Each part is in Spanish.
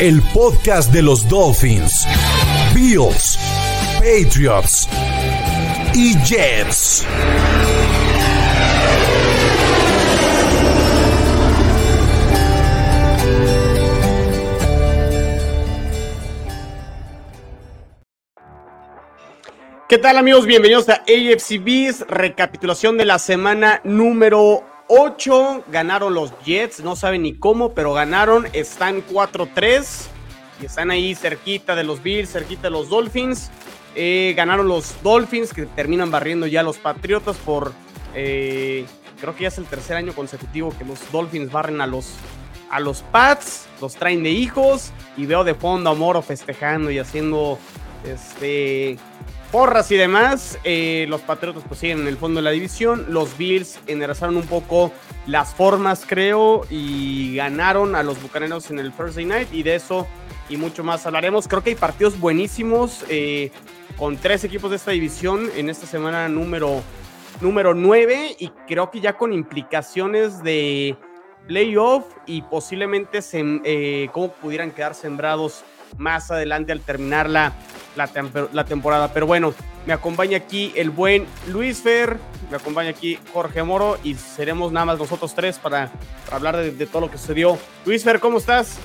el podcast de los Dolphins, Bills, Patriots y Jets. ¿Qué tal amigos? Bienvenidos a AFC Beast, recapitulación de la semana número 8 ganaron los Jets, no saben ni cómo, pero ganaron, están 4-3 y están ahí cerquita de los Bills, cerquita de los Dolphins. Eh, ganaron los Dolphins que terminan barriendo ya los Patriotas por, eh, creo que ya es el tercer año consecutivo que los Dolphins barren a los, a los Pats, los traen de hijos y veo de fondo a Moro festejando y haciendo este porras y demás. Eh, los Patriotas pues siguen en el fondo de la división. Los Bills enderzaron un poco las formas, creo, y ganaron a los Bucaneros en el Thursday Night. Y de eso y mucho más hablaremos. Creo que hay partidos buenísimos eh, con tres equipos de esta división en esta semana número, número 9. Y creo que ya con implicaciones de playoff y posiblemente se, eh, cómo pudieran quedar sembrados más adelante al terminar la, la, temporada. Pero bueno, me acompaña aquí el buen Luis Fer, me acompaña aquí Jorge Moro y seremos nada más nosotros tres para, hablar de, todo lo que sucedió. Luis Fer, ¿cómo estás?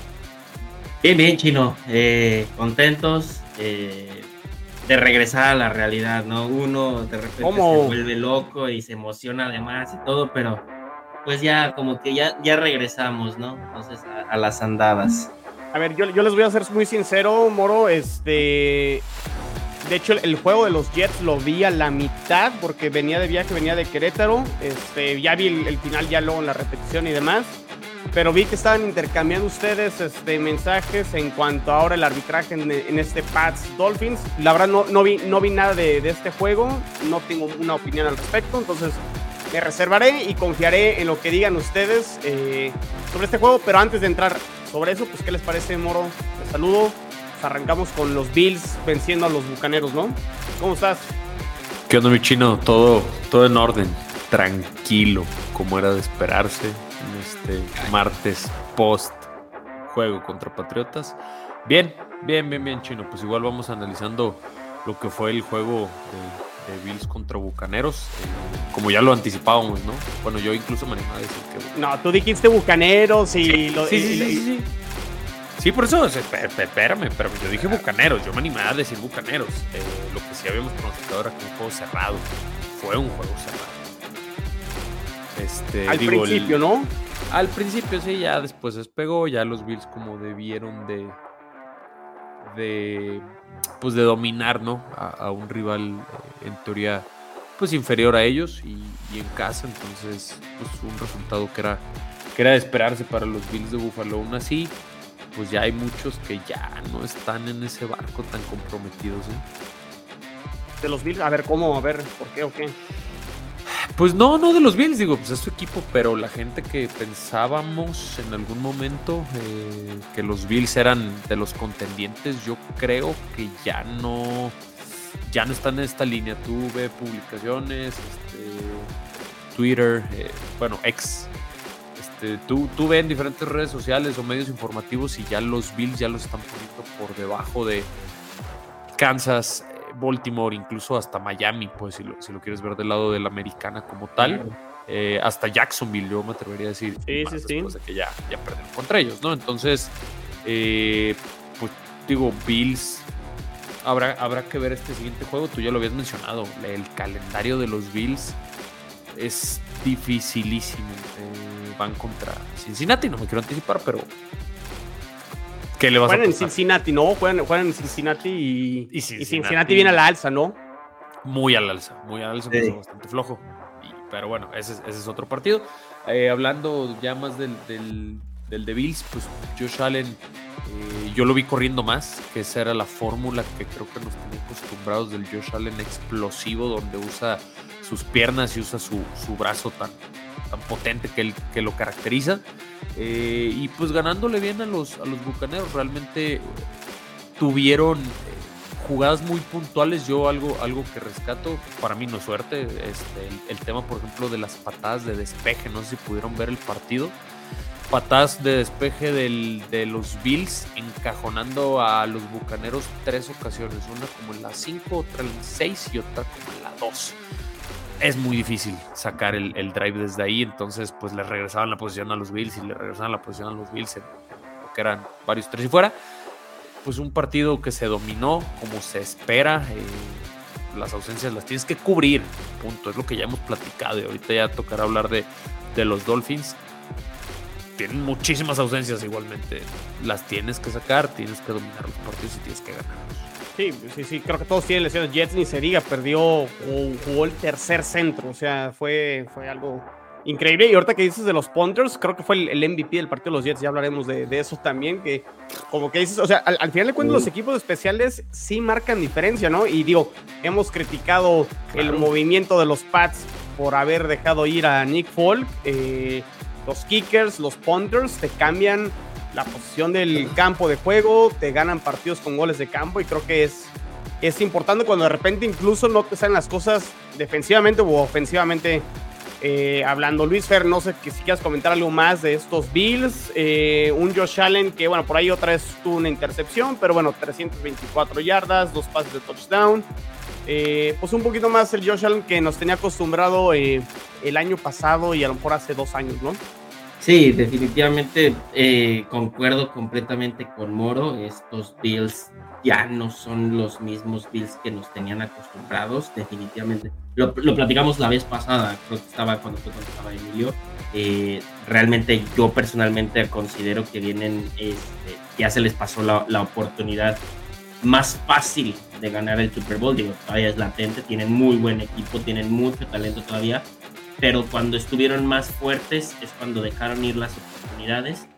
Bien, bien, chino. Eh, contentos eh, de regresar a la realidad, ¿no? Uno de repente se vuelve loco y se emociona además y todo, pero pues ya como que ya, ya regresamos, ¿no? Entonces a las andadas. A ver, yo, les voy a ser muy sincero, Moro. Este. De hecho, el, juego de los Jets lo vi a la mitad porque venía de viaje, venía de Querétaro. Este, ya vi el, final, ya luego en la repetición y demás. Pero vi que estaban intercambiando ustedes este, mensajes en cuanto ahora el arbitraje en, este Pats Dolphins. La verdad, no, no, vi, no vi nada de, este juego. No tengo una opinión al respecto. Entonces, me reservaré y confiaré en lo que digan ustedes eh, sobre este juego. Pero antes de entrar sobre eso, pues, ¿qué les parece, Moro? Te saludo. Arrancamos con los Bills venciendo a los Bucaneros, ¿no? ¿Cómo estás? ¿Qué onda, mi chino? Todo, todo en orden. Tranquilo, como era de esperarse en este martes post juego contra Patriotas. Bien, bien, bien, bien, chino. Pues igual vamos analizando lo que fue el juego de, Bills contra Bucaneros, eh, como ya lo anticipábamos, ¿no? Bueno, yo incluso me animaba a decir que... No, tú dijiste Bucaneros y... Sí, lo, sí, sí, sí, sí, por eso, espérame, pero yo dije Bucaneros, yo me animaba a decir Bucaneros. Eh, lo que sí habíamos pronosticado era que un juego cerrado. Fue un juego cerrado. Este, al principio, ¿no? Al principio sí, ya después despegó, ya los Bills como debieron de, de pues de dominar ¿no? a, un rival eh, en teoría pues inferior a ellos y, en casa entonces pues un resultado que era que era de esperarse para los Bills de Buffalo aún así pues ya hay muchos que ya no están en ese barco tan comprometidos ¿eh? de los Bills a ver cómo a ver por qué o qué pues no, no de los Bills, digo, pues es su equipo, pero la gente que pensábamos en algún momento eh, que los Bills eran de los contendientes, yo creo que ya no, ya no están en esta línea. Tuve publicaciones, este, Twitter, eh, bueno, ex. Este, tú, tú en diferentes redes sociales o medios informativos y ya los Bills ya los están poniendo por debajo de Kansas, Baltimore, incluso hasta Miami, pues si lo, si lo quieres ver del lado de la americana como tal. Eh, hasta Jacksonville, yo me atrevería a decir. Sí, sí, sí. de que ya, ya perdieron contra ellos, ¿no? Entonces, eh, pues digo, Bills. Habrá, habrá que ver este siguiente juego. Tú ya lo habías mencionado. El calendario de los Bills es dificilísimo. Eh, van contra Cincinnati, no me quiero anticipar, pero ¿Qué le vas juegan en Cincinnati, ¿no? Juegan, en Cincinnati y, Cincinnati, viene a la alza, ¿no? Muy al alza, muy al alza, bastante flojo. pero bueno, ese, es otro partido. Eh, hablando ya más del, del, de Bills, pues Josh Allen Eh, yo lo vi corriendo más, que esa era la fórmula que creo que nos tenía acostumbrados del Josh Allen explosivo, donde usa sus piernas y usa su, brazo tan, tan potente que, que lo caracteriza. Eh, y pues ganándole bien a los, a los bucaneros, realmente tuvieron jugadas muy puntuales, yo algo, algo que rescato, para mí no es suerte, este, el, tema por ejemplo de las patadas de despeje, no sé si pudieron ver el partido, patadas de despeje de los Bills encajonando a los Bucaneros tres ocasiones, una como en la 5, otra en la 6 y otra como en la 2. Es muy difícil sacar el, drive desde ahí, entonces pues le regresaban la posición a los Bills y le regresaban la posición a los Bills en, lo que eran varios tres y fuera pues un partido que se dominó como se espera. Eh, las ausencias las tienes que cubrir, punto. Es lo que ya hemos platicado y ahorita ya tocará hablar de, de los Dolphins. Tienen muchísimas ausencias igualmente. Las tienes que sacar, tienes que dominar los partidos y tienes que ganarlos. Sí, sí, sí, creo que todos tienen lesiones. Jets ni se diga, perdió o jugó el tercer centro. O sea, fue, fue algo increíble. Y ahorita que dices de los punters, creo que fue el, MVP del partido de los Jets, ya hablaremos de, eso también, que como que dices, o sea, al, final de cuentas los equipos especiales sí marcan diferencia, ¿no? Y digo, hemos criticado el movimiento de los Pats por haber dejado ir a Nick Folk. Eh, los kickers, los punters te cambian la posición del campo de juego, te ganan partidos con goles de campo y creo que es, es importante cuando de repente incluso no te salen las cosas defensivamente o ofensivamente eh, hablando, Luis Fer, no sé si quieras comentar algo más de estos Bills. Eh, un Josh Allen que, bueno, por ahí otra vez tuvo una intercepción, pero bueno, 324 yardas, dos pases de touchdown. Eh, pues un poquito más el Josh Allen que nos tenía acostumbrado el año pasado y a lo mejor hace dos años, ¿no? Sí, definitivamente concuerdo completamente con Moro. Estos Bills ya no son los mismos Bills que nos tenían acostumbrados, definitivamente. Lo, platicamos la vez pasada, creo que estaba cuando, fue cuando estaba Emilio. Eh, realmente yo personalmente considero que vienen, este, ya se les pasó la, la, oportunidad más fácil de ganar el Super Bowl. Digo, todavía es latente, tienen muy buen equipo, tienen mucho talento todavía, pero cuando estuvieron más fuertes es cuando dejaron ir las oportunidades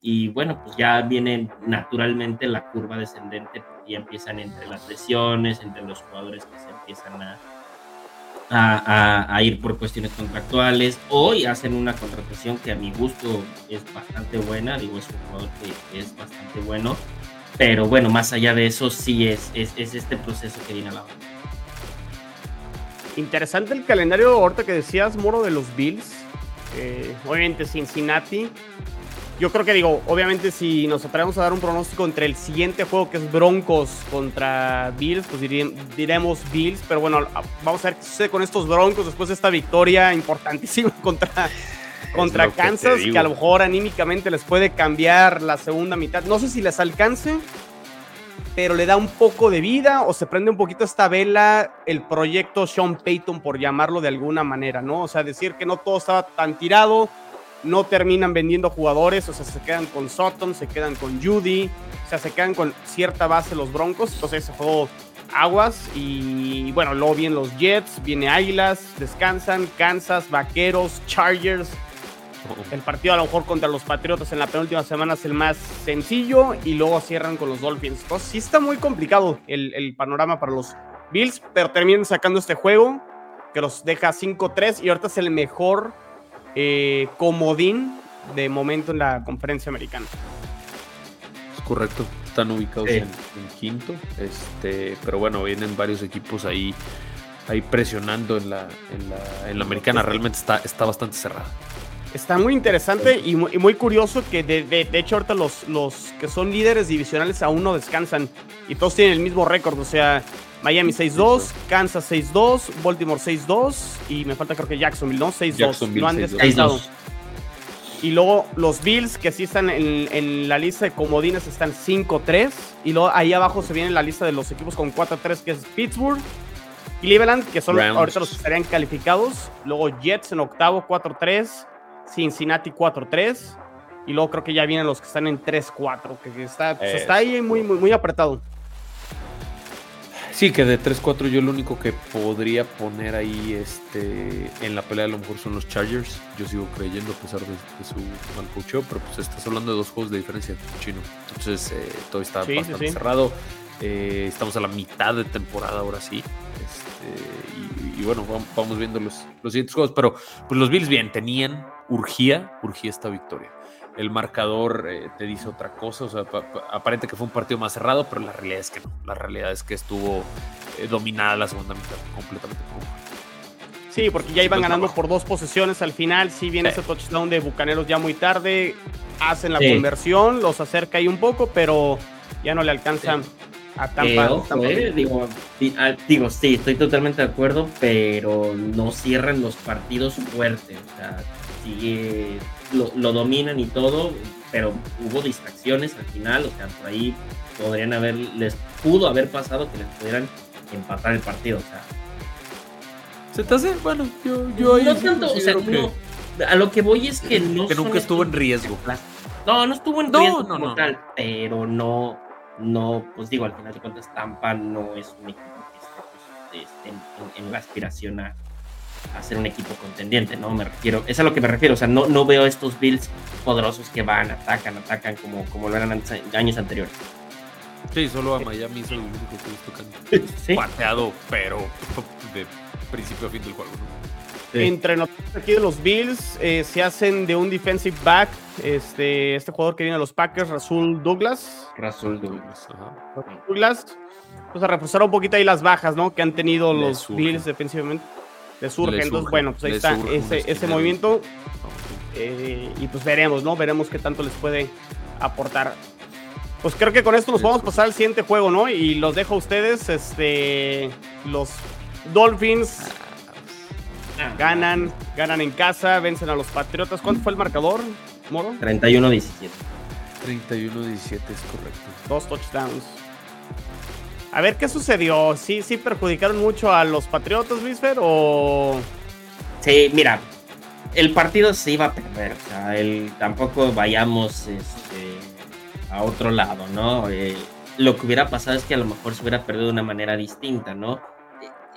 y bueno, pues ya viene naturalmente la curva descendente y empiezan entre las lesiones, entre los jugadores que se empiezan a, a, ir por cuestiones contractuales. Hoy hacen una contratación que a mi gusto es bastante buena, digo, es un jugador que, es bastante bueno, pero bueno, más allá de eso, sí es, es, es este proceso que viene a la hora. Interesante el calendario ahorita que decías, Moro, de los Bills. Eh, obviamente Cincinnati, yo creo que digo, obviamente si nos atrevemos a dar un pronóstico entre el siguiente juego que es Broncos contra Bills, pues diremos Bills, pero bueno, vamos a ver qué sucede con estos Broncos después de esta victoria importantísima contra, contra Kansas, que, a lo mejor anímicamente les puede cambiar la segunda mitad. No sé si les alcance, pero le da un poco de vida o se prende un poquito esta vela el proyecto Sean Payton, por llamarlo de alguna manera, ¿no? O sea, decir que no todo estaba tan tirado no terminan vendiendo jugadores, o sea, se quedan con Sutton, se quedan con Judy, o sea, se quedan con cierta base los Broncos, entonces se juego aguas y bueno, luego vienen los Jets, viene Águilas, descansan, Kansas, Vaqueros, Chargers. El partido a lo mejor contra los Patriotas en la penúltima semana es el más sencillo y luego cierran con los Dolphins. Entonces sí está muy complicado el, el panorama para los Bills, pero terminan sacando este juego que los deja 5-3 y ahorita es el mejor eh, comodín de momento en la conferencia americana. Es correcto, están ubicados en, quinto, este, pero bueno, vienen varios equipos ahí, ahí presionando en la, en la, americana, realmente está, está bastante cerrada. Está muy interesante y muy, curioso que de, de, hecho ahorita los, los que son líderes divisionales aún no descansan y todos tienen el mismo récord, o sea, Miami 6-2, Kansas 6-2, Baltimore 6-2 y me falta creo que Jacksonville, ¿no? 6-2. No han descansado. Y luego los Bills, que sí están en, la lista de comodines, están 5-3. Y luego ahí abajo se viene la lista de los equipos con 4-3, que es Pittsburgh, Cleveland, que son ahorita los que estarían calificados. Luego Jets en octavo, 4-3. Cincinnati 4-3. Y luego creo que ya vienen los que están en 3-4, que está, pues, está ahí muy, muy, muy apretado. Sí, que de 3-4 yo lo único que podría poner ahí este, en la pelea a lo mejor son los Chargers. Yo sigo creyendo a pesar de, su mal cocheo, pero pues estás hablando de dos juegos de diferencia, chino. Entonces eh, todo está bastante cerrado. Eh, estamos a la mitad de temporada ahora sí. Este, y, bueno, vamos, viendo los, los siguientes juegos. Pero pues los Bills bien, tenían, urgía, urgía esta victoria el marcador eh, te dice otra cosa. O sea, aparente que fue un partido más cerrado, pero la realidad es que no. La realidad es que estuvo eh, dominada la segunda mitad completamente. Sí, porque ya iban ganando por dos posesiones al final. Sí, viene ese touchdown de Bucaneros ya muy tarde. Hacen la conversión, los acerca ahí un poco, pero ya no le alcanzan. A Tampa, eh, digo, digo, sí, estoy totalmente de acuerdo, pero no cierran los partidos fuertes. O sea, sigue lo, dominan y todo, pero hubo distracciones al final, o sea, por ahí podrían haber, les pudo haber pasado que les pudieran empatar el partido, o sea. ¿Se te hace? Bueno, yo, yo No tanto, o sea, a lo que voy es que no. Que nunca estuvo en riesgo. No, no estuvo en riesgo no, como tal, pero no, no, pues digo, al final de cuentas, Tampa no es un equipo que esté, pues, en, en, la aspiración a, a ser un equipo contendiente, ¿no? Me refiero, es a lo que me refiero, o sea, no, no veo estos Bills poderosos que van, atacan, atacan como, como lo eran años anteriores. Sí, solo a Miami es el único que he visto que pateado, pero de principio a fin del juego, ¿no? Entre nosotros aquí de los Bills eh, se hacen de un defensive back, este, este jugador que viene a los Packers, Rasul Douglas. Rasul Douglas, ajá. Douglas. Pues a reforzar un poquito ahí las bajas, ¿no? Que han tenido los Bills defensivamente le surge. Entonces, bueno, pues ahí está ese, movimiento. Eh, y pues veremos, ¿no? Veremos qué tanto les puede aportar. Pues creo que con esto nos vamos a pasar al siguiente juego, ¿no? Y los dejo a ustedes. Este. Los Dolphins ah, ganan, ganan en casa, vencen a los Patriotas. ¿Cuánto fue el marcador, Moro? 31-17. 31-17 es correcto. Dos touchdowns. A ver qué sucedió. ¿Sí, sí perjudicaron mucho a los Patriotas, Luisfer? ¿O.? Sí, mira. El partido se iba a perder. O sea, el, tampoco vayamos este, a otro lado, ¿no? Eh, lo que hubiera pasado es que a lo mejor se hubiera perdido de una manera distinta, ¿no?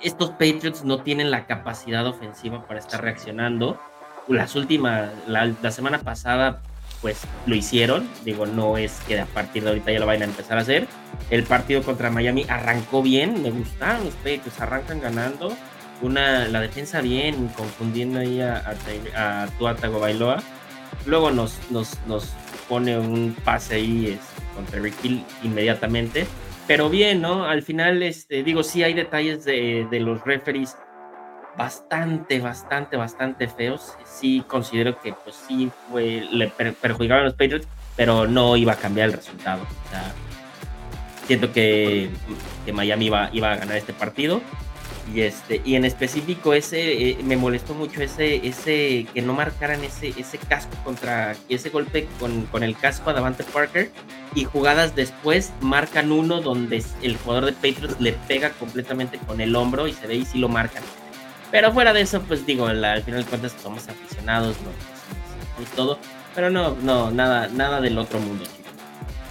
Estos Patriots no tienen la capacidad ofensiva para estar reaccionando. Las últimas, la, la semana pasada pues lo hicieron. Digo, no es que a partir de ahorita ya lo vayan a empezar a hacer. El partido contra Miami arrancó bien, me gustaron los Patriots, arrancan ganando. Una, la defensa bien, confundiendo ahí a, a, a Tuatago Bailoa. Luego nos, nos, nos pone un pase ahí este, contra Rick inmediatamente. Pero bien, ¿no? Al final, este, digo, sí hay detalles de, de los referees bastante, bastante, bastante feos. Sí considero que pues sí fue, le perjudicaron a los Patriots, pero no iba a cambiar el resultado. O sea, siento que, que Miami iba, iba a ganar este partido. Y, este, y en específico ese eh, me molestó mucho ese, ese que no marcaran ese, ese casco contra ese golpe con, con el casco a Davante Parker y jugadas después marcan uno donde el jugador de Patriots le pega completamente con el hombro y se ve y sí lo marcan. Pero fuera de eso, pues digo, al final de cuentas somos aficionados, ¿no? todo. Pero no, no, nada, nada del otro mundo.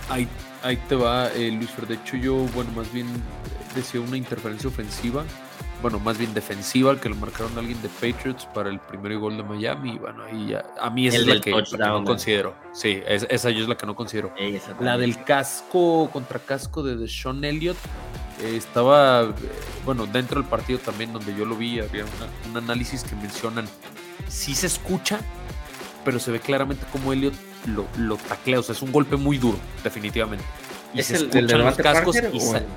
Ahí, ahí te va, eh, Luis Fer. De hecho, yo, bueno, más bien decía una interferencia ofensiva. Bueno, más bien defensiva, al que lo marcaron a alguien de Patriots para el primer gol de Miami. Y bueno, ahí ya, a mí esa es la que, no considero. Sí, esa yo es la que no considero. la del casco contra casco de Sean Elliott estaba, bueno, dentro del partido también donde yo lo vi, había un análisis que mencionan, sí se escucha, pero se ve claramente como Elliot lo, lo taclea, o sea, es un golpe muy duro, definitivamente. Y ¿Es el, de los cascos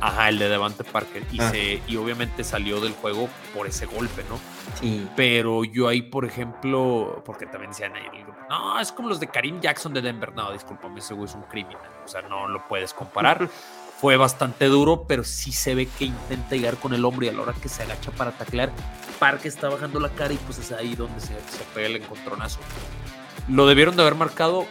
ajá, el de Devante Parker. Y, ah. se, y obviamente salió del juego por ese golpe, ¿no? Sí. Pero yo ahí, por ejemplo, porque también decían ahí, no, es como los de Karim Jackson de Denver. No, discúlpame, ese güey es un criminal. O sea, no lo puedes comparar. fue bastante duro, pero sí se ve que intenta llegar con el hombro y a la hora que se agacha para taclear, Parque está bajando la cara y pues es ahí donde se, se pega el encontronazo. Lo debieron de haber marcado,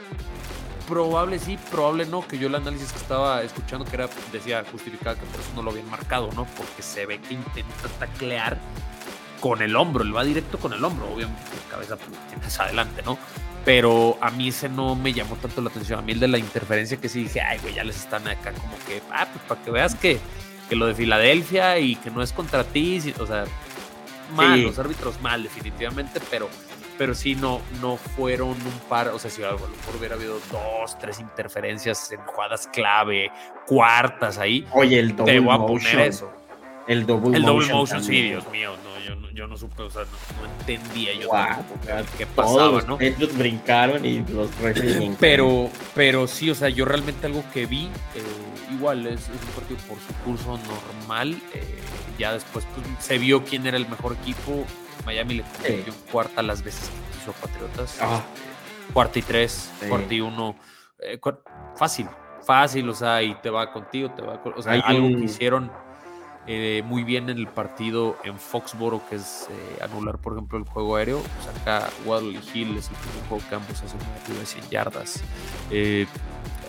probable sí, probable no, que yo el análisis que estaba escuchando que era, decía, justificada que por eso no lo habían marcado, ¿no? Porque se ve que intenta taclear con el hombro, él va directo con el hombro, obviamente la cabeza pues, tienes adelante, ¿no? Pero a mí ese no me llamó tanto la atención. A mí el de la interferencia que sí dije, ay, güey, ya les están acá como que, ah, pues para que veas que, que lo de Filadelfia y que no es contra ti, o sea, mal, los árbitros mal, definitivamente, pero, pero sí no, no fueron un par, o sea, si a lo mejor hubiera habido dos, tres interferencias en jugadas clave, cuartas ahí, Oye, el te voy a poner eso. El double el motion. motion, sí, Dios mío, no, yo, no, yo no supe, o sea, no, entendía yo qué pasaba, ¿no? Ellos brincaron y los Pero, pero sí, o sea, yo realmente algo que vi, eh, igual es, un partido por su curso normal. Eh, ya después pues, se vio quién era el mejor equipo. Miami le convirtió cuarta las veces que quiso Patriotas. Ah. Cuarta y tres, cuarta y uno. Eh, fácil, fácil, o sea, y te va contigo, te va O sea, algo que hicieron eh, muy bien en el partido en Foxboro, que es anular, por ejemplo, el juego aéreo. Pues acá Waddle Hill es el primer juego que ambos hacen de 100 yardas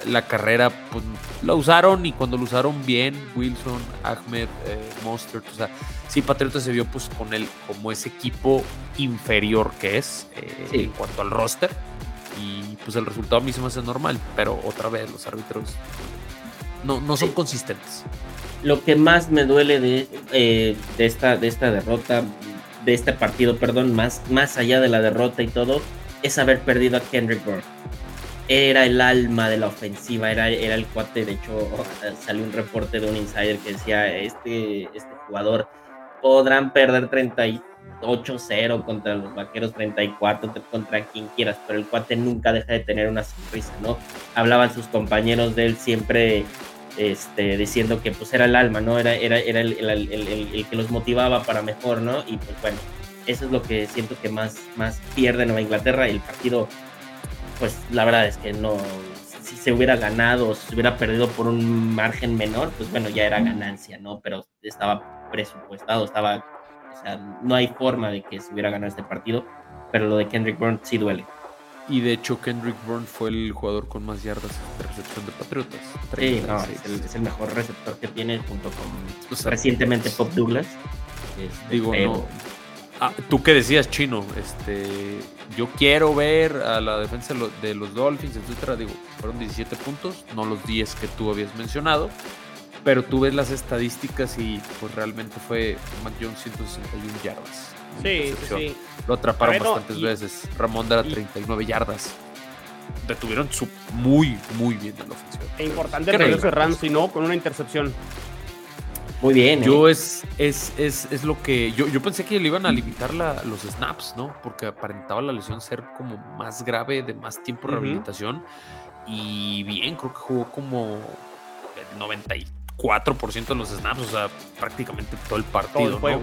la carrera pues, la usaron y cuando lo usaron bien, Wilson, Ahmed, eh, Monster, o sea, sí, Patriotas se vio pues con él como ese equipo inferior que es eh, en cuanto al roster. Y pues el resultado a mí se me hace normal, pero otra vez los árbitros no, no son consistentes. Lo que más me duele de, eh, de, esta, de esta derrota, de este partido, perdón, más, más allá de la derrota y todo, es haber perdido a Kendrick Bourne era el alma de la ofensiva, era, era el cuate. De hecho, salió un reporte de un insider que decía: Este, este jugador podrán perder 38-0 contra los vaqueros, 34 contra quien quieras, pero el cuate nunca deja de tener una sonrisa, ¿no? Hablaban sus compañeros de él siempre. Este, diciendo que pues era el alma, ¿no? Era, era, era el, el, el, que los motivaba para mejor, ¿no? Y pues bueno, eso es lo que siento que más, más pierde Nueva Inglaterra. El partido pues la verdad es que no, si se hubiera ganado o si se hubiera perdido por un margen menor, pues bueno, ya era ganancia, ¿no? Pero estaba presupuestado, estaba, o sea, no hay forma de que se hubiera ganado este partido, pero lo de Kendrick Bourne sí duele. Y de hecho Kendrick Bourne fue el jugador con más yardas de recepción de Patriotas. Sí, no, es, el, mejor receptor que tiene junto con recientemente Pop Douglas. Este, digo, no, Ah, tú qué decías, Chino, este, yo quiero ver a la defensa de los Dolphins, etcétera. Digo, fueron 17 puntos, no los 10 que tú habías mencionado, pero tú ves las estadísticas y pues realmente fue Mac Jones 161 yardas. Sí, sí, Lo atraparon bastantes veces. Ramón era 39 yardas. Detuvieron su muy, muy bien en la ofensiva. Es importante el regreso de Ramsey, ¿no? Con una intercepción. Muy bien. Yo ¿eh? es, es, es, es, lo que. Yo, yo pensé que le iban a limitar la, los snaps, ¿no? Porque aparentaba la lesión ser como más grave, de más tiempo de rehabilitación. Y bien, creo que jugó como el 94% de los snaps, o sea, prácticamente todo el partido, ¿no?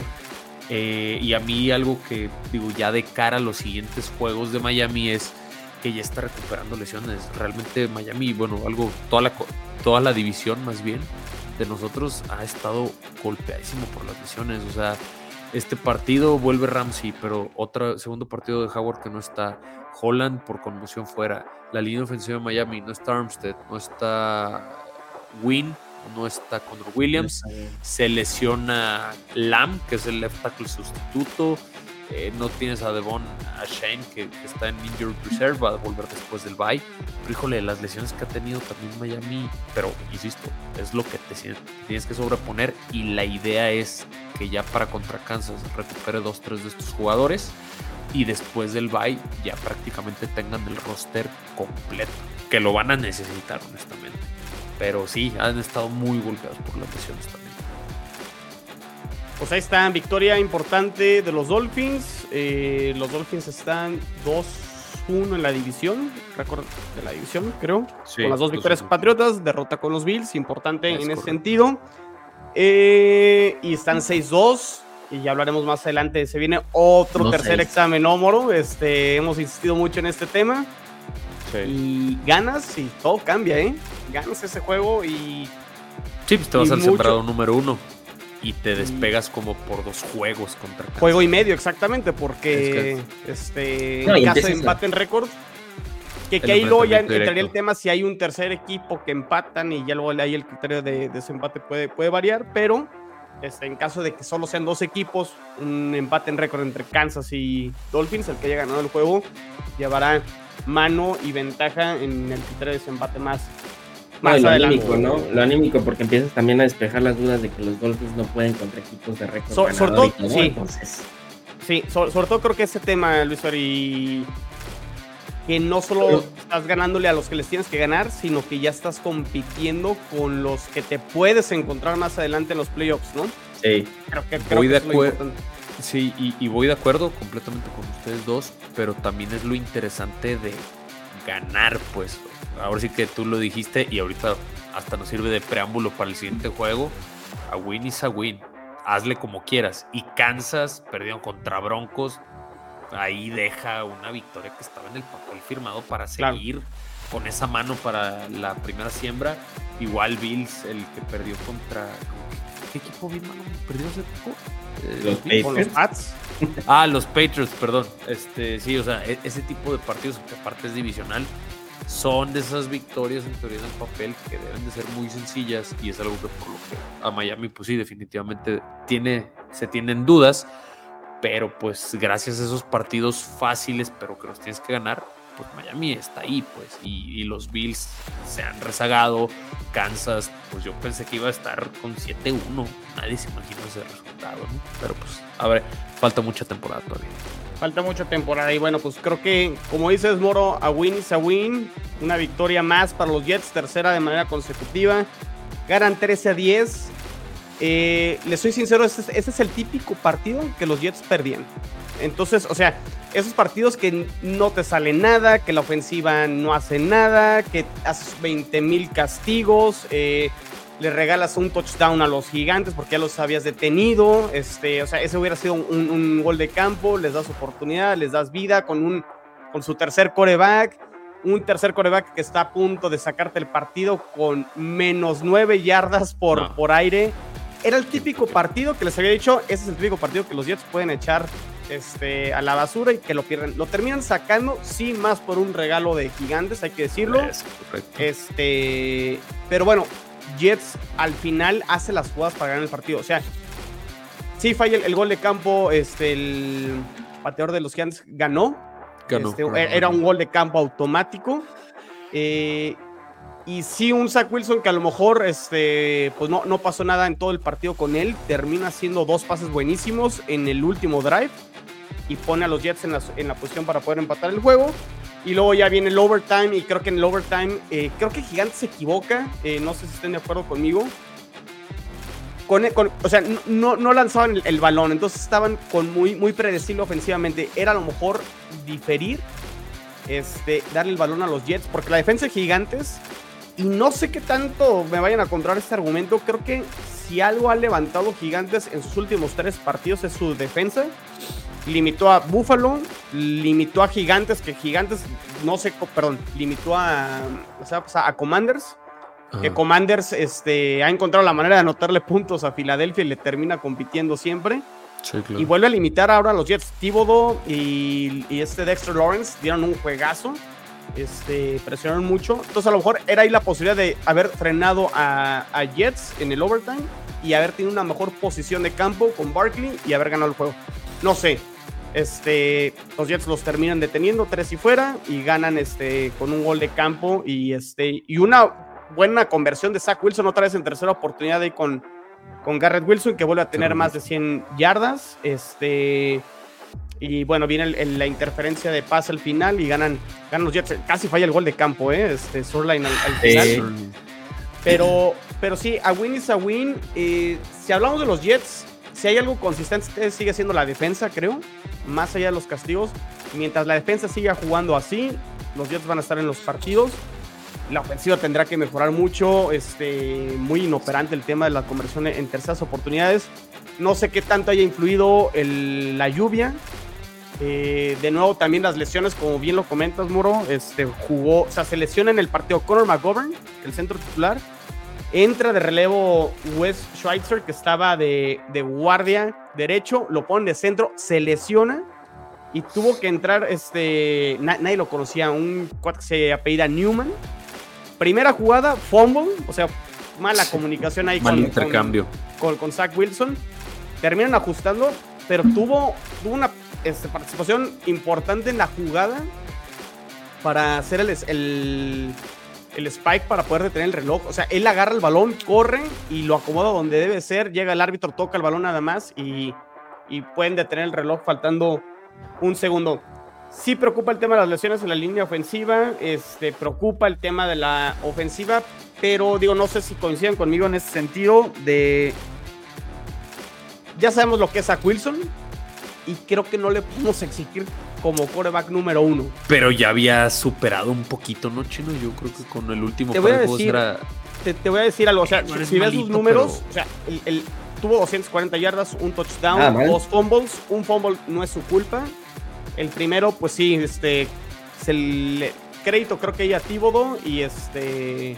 Eh, y a mí algo que digo ya de cara a los siguientes juegos de Miami es que ya está recuperando lesiones. Realmente Miami, bueno, algo, toda la, toda la división más bien, de nosotros ha estado golpeadísimo por las lesiones. O sea, este partido vuelve Ramsey, pero otro segundo partido de Howard que no está. Holland por conmoción fuera. La línea ofensiva de Miami no está Armstead, no está Wynn, no está Conor Williams. Se lesiona Lamb, que es el left tackle sustituto. Eh, no tienes a Devon a Shane que, está en injured reserve, va a volver después del bye. Pero híjole, las lesiones que ha tenido también Miami, pero insisto, es lo que te tienes que sobreponer y la idea es que ya para contra Kansas recupere dos, tres de estos jugadores y después del bye ya prácticamente tengan el roster completo, que lo van a necesitar honestamente. Pero sí, han estado muy golpeados por las lesiones. Pues ahí está, victoria importante de los Dolphins. Eh, los Dolphins están 2-1 en la división, récord de la división, creo. con las dos victorias patriotas, derrota con los Bills, importante en ese sentido. Eh, y están 6-2. Y ya hablaremos más adelante. Se viene otro tercer examen, ¿no, Moro? Este, hemos insistido mucho en este tema. Y ganas y todo cambia, ¿eh? Ganas ese juego y. Sí, pues te vas al sembrado número uno y te despegas como por dos juegos contra Juego y medio, exactamente, porque este en caso de empate en récord, que, que ahí luego ya entraría el tema si hay un tercer equipo que empatan y ya luego ahí el criterio de, desempate puede, puede variar, pero este, en caso de que solo sean dos equipos, un empate en récord entre Kansas y Dolphins, el que haya ganado el juego, llevará mano y ventaja en el criterio de desempate más más lo anímico, ¿no? Lo anímico, porque empiezas también a despejar las dudas de que los Dolphins no pueden contra equipos de récord. sobre todo, sí. Sí, sobre, todo creo que ese tema, Luis que no solo estás ganándole a los que les tienes que ganar, sino que ya estás compitiendo con los que te puedes encontrar más adelante en los playoffs, ¿no? Sí. Creo que, creo voy de acuerdo. Sí, y, y, voy de acuerdo completamente con ustedes dos, pero también es lo interesante de ganar, pues. Ahora sí que tú lo dijiste y ahorita hasta nos sirve de preámbulo para el siguiente juego. A win is a win. Hazle como quieras. Y Kansas perdieron contra Broncos. Ahí deja una victoria que estaba en el papel firmado para seguir con esa mano para la primera siembra. Igual Bills, el que perdió contra. ¿Qué equipo bien malo perdió hace poco? Eh, los, Patriots. Ah, los Patriots, perdón. Este, sí, o sea, e-, ese tipo de partidos, que aparte es divisional, son de esas victorias en teoría en el papel que deben de ser muy sencillas y es algo que por lo que a Miami, pues sí, definitivamente tiene, se tienen dudas, pero pues gracias a esos partidos fáciles, pero que los tienes que ganar, pues Miami está ahí, pues, y, los Bills se han rezagado, Kansas, pues yo pensé que iba a estar con 7-1, nadie se imaginó ese resultado, Pero pues, a ver, falta mucha temporada todavía. Falta mucha temporada y bueno, pues creo que, como dices, Moro, a win is a win, una victoria más para los Jets, tercera de manera consecutiva, ganan 13 a 10. Eh, les soy sincero, ese es el típico partido que los Jets perdían. Entonces, o sea, esos partidos que no te sale nada, que la ofensiva no hace nada, que haces 20 mil castigos, eh, le regalas un touchdown a los gigantes porque ya los habías detenido. Este, o sea, ese hubiera sido un, gol de campo, les das oportunidad, les das vida con, un, con su tercer coreback. Un tercer coreback que está a punto de sacarte el partido con menos nueve yardas por, por aire. Era el típico partido que les había dicho, ese es el típico partido que los Jets pueden echar este, a la basura y que lo pierden. Lo terminan sacando, sí, más por un regalo de gigantes, hay que decirlo. este, pero bueno, Jets al final hace las jugadas para ganar el partido. O sea, sí falla el, gol de campo, este, el pateador de los gigantes ganó. Este, era un gol de campo automático. Eh, y sí, un Zach Wilson que a lo mejor este, pues no, no pasó nada en todo el partido con él. Termina haciendo dos pases buenísimos en el último drive y pone a los Jets en la, en la posición para poder empatar el juego. Y luego ya viene el overtime y creo que en el overtime, eh, creo que Gigante se equivoca, eh, no sé si estén de acuerdo conmigo. Con, o sea, no, no lanzaban el, balón, entonces estaban con muy, muy predecible ofensivamente. Era a lo mejor diferir, este, darle el balón a los Jets, porque la defensa de Gigantes, y no sé qué tanto me vayan a encontrar este argumento, creo que si algo ha levantado Gigantes en sus últimos tres partidos es su defensa limitó a Buffalo, limitó a Gigantes, que Gigantes, no sé, perdón, limitó a, o sea, pues, a Commanders, que Commanders este, ha encontrado la manera de anotarle puntos a Filadelfia y le termina compitiendo siempre. Y vuelve a limitar ahora a los Jets. Thibodeau y, y, este Dexter Lawrence dieron un juegazo. Este, presionaron mucho. Entonces, a lo mejor era ahí la posibilidad de haber frenado a, a Jets en el overtime y haber tenido una mejor posición de campo con Barkley y haber ganado el juego. No sé. Este, los Jets los terminan deteniendo, tres y fuera, y ganan este, con un gol de campo y, este, y una buena conversión de Zach Wilson, otra vez en tercera oportunidad ahí con, con Garrett Wilson, que vuelve a tener más de 100 yardas. Este, y bueno, viene la interferencia de pase al final y ganan, ganan los Jets. Casi falla el gol de campo, ¿eh? Este, Surline al, final. Pero, pero sí, a win is a win. Eh, si hablamos de los Jets, si hay algo consistente, sigue siendo la defensa, creo. Más allá de los castigos. Mientras la defensa siga jugando así, los Jets van a estar en los partidos. La ofensiva tendrá que mejorar mucho. Este, muy inoperante el tema de la conversión en terceras oportunidades. No sé qué tanto haya influido la lluvia. Eh, de nuevo, también las lesiones, como bien lo comentas, Muro. Este, jugó, se lesiona en el partido Conor McGovern, el centro titular Entra de relevo Wes Schweitzer, que estaba de, guardia derecho, lo ponen de centro, se lesiona y tuvo que entrar, este, nadie lo conocía, un cuate que se apellida Newman. Primera jugada, fumble, o sea, mala comunicación ahí con, intercambio. Con, Zach Wilson. Terminan ajustando, pero tuvo, una este, participación importante en la jugada para hacer el el spike para poder detener el reloj. O sea, él agarra el balón, corre y lo acomoda donde debe ser. Llega el árbitro, toca el balón nada más y, pueden detener el reloj faltando un segundo. Sí preocupa el tema de las lesiones en la línea ofensiva, este, preocupa el tema de la ofensiva, pero digo, no sé si coinciden conmigo en ese sentido de... Ya sabemos lo que es Zach Wilson y creo que no le podemos exigir como coreback número uno. Pero ya había superado un poquito, ¿no, Chino? Yo creo que con el último te voy a decir, te, voy a decir algo, o sea, si ves sus números, o sea, el, tuvo 240 yardas, un touchdown, ah, dos fumbles, un fumble no es su culpa, el primero, pues sí, este, se le, crédito creo que ella Tíbodo y este,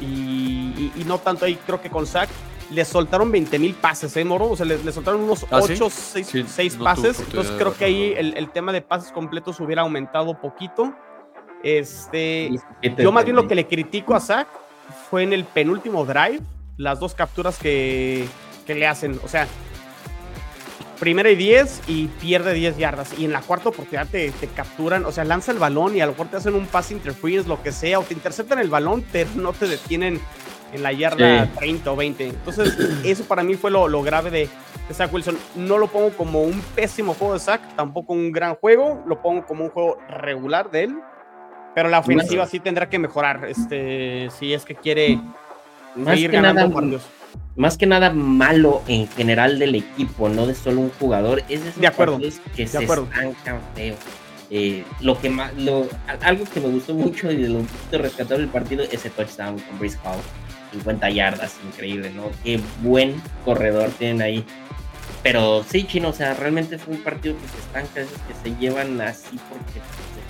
y, no tanto ahí creo que con Zach, le soltaron 20 mil pases, ¿eh, Moro? O sea, le, soltaron unos 8, 6, pases. Entonces creo que ahí el, tema de pases completos hubiera aumentado poquito. Este, yo más bien lo que le critico a Zach fue en el penúltimo drive, las dos capturas que, que le hacen. O sea, primera y 10 y pierde 10 yardas. Y en la cuarta oportunidad te, te, capturan, o sea, lanza el balón y a lo mejor te hacen un pass interference, lo que sea, o te interceptan el balón, pero no te detienen en la yarda 30 o 20. Entonces, eso para mí fue lo, lo grave de, de, Zach Wilson. No lo pongo como un pésimo juego de Zach, tampoco un gran juego, lo pongo como un juego regular de él. Pero la ofensiva sí tendrá que mejorar, este, si es que quiere seguir ganando partidos más que nada malo en general del equipo, no de solo un jugador, es de, de acuerdo, que se estancan feo. Eh, lo que más, lo, algo que me gustó mucho y de lo que rescatar del partido, ese touchdown con Brice Hall, 50 yardas, increíble, ¿no? Qué buen corredor tienen ahí. Pero sí, chino, o sea, realmente fue un partido que se estanca, esos que se llevan así porque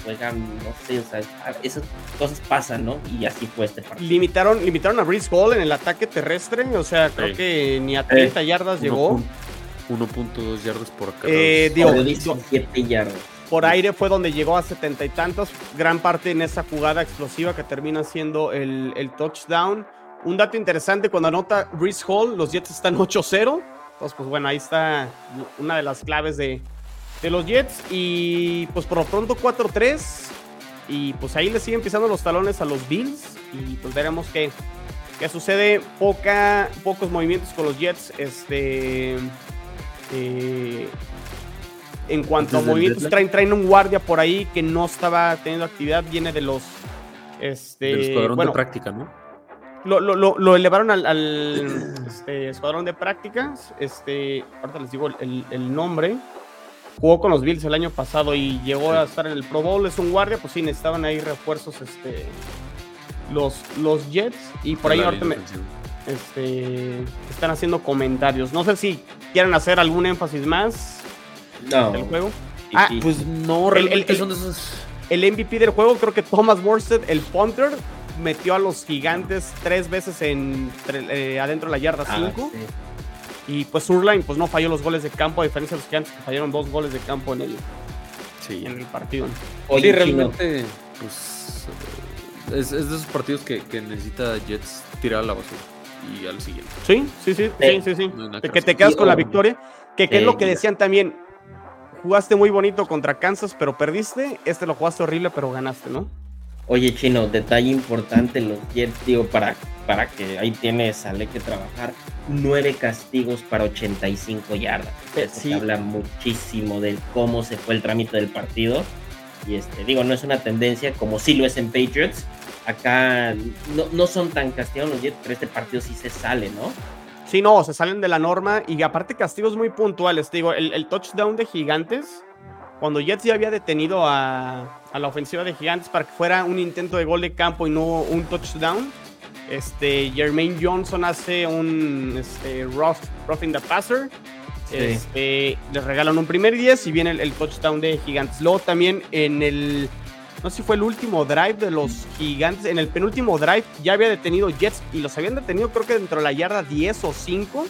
juegan, no sé, o sea, esas cosas pasan, ¿no? Y así fue este partido. Limitaron, limitaron a Brice Hall en el ataque terrestre, o sea, creo que ni a 30 yardas llegó. 1.2 yardas por cada. Eh, digo, 17 yardas. Por aire fue donde llegó a setenta y tantos, gran parte en esa jugada explosiva que termina siendo el, el touchdown. Un dato interesante, cuando anota Brice Hall, los Jets están 8-0. Entonces, pues bueno, ahí está una de las claves de, de los Jets. Y pues por lo pronto 4-3. Y pues ahí le siguen pisando los talones a los Bills. Y pues veremos qué, qué sucede. Poca, pocos movimientos con los Jets. Este. Eh, en cuanto a movimientos, traen, traen un guardia por ahí que no estaba teniendo actividad. Viene de los. Este, Del escuadrón de práctica, ¿no? Lo, lo, lo, elevaron al, al este, escuadrón de prácticas. Este, ahorita les digo el, el nombre jugó con los Bills el año pasado y llegó a estar en el Pro Bowl, es un guardia, pues sí, necesitaban ahí refuerzos este, los, los Jets y por ahí ahorita me, este, están haciendo comentarios. No sé si quieren hacer algún énfasis más no. del juego. Ah, pues no, realmente el, son de esos... El MVP del juego, creo que Thomas Morstead, el punter, metió a los gigantes tres veces en, eh, adentro de la yarda 5. Ah, y pues Surline pues no falló los goles de campo, a diferencia de los gigantes que fallaron dos goles de campo en el, sí. en el partido. Oye, realmente, pues es, es, de esos partidos que, que, necesita Jets tirar a la basura y al siguiente. Sí, sí, sí, sí, sí, sí. que te quedas con la victoria, que, que es lo que decían también. Jugaste muy bonito contra Kansas, pero perdiste. Este lo jugaste horrible, pero ganaste, ¿no? Oye, Chino, detalle importante, los Jets, digo, para, para que ahí tienes Ale que trabajar, nueve castigos para 85 yardas. Eso habla muchísimo de cómo se fue el trámite del partido. Y este, digo, no es una tendencia como sí lo es en Patriots. Acá no, no son tan castigados los Jets, pero este partido sí se sale, ¿no? Sí, no, se salen de la norma y aparte castigos muy puntuales. digo, el, el touchdown de Gigantes cuando Jets ya había detenido a, la ofensiva de Gigantes para que fuera un intento de gol de campo y no un touchdown, este, Jermaine Johnson hace un este, rough, roughing the passer. Este, les regalan un primer 10 y viene el, touchdown de Gigantes. Luego también en el, no sé si fue el último drive de los Gigantes, en el penúltimo drive ya había detenido Jets y los habían detenido creo que dentro de la yarda 10 o 5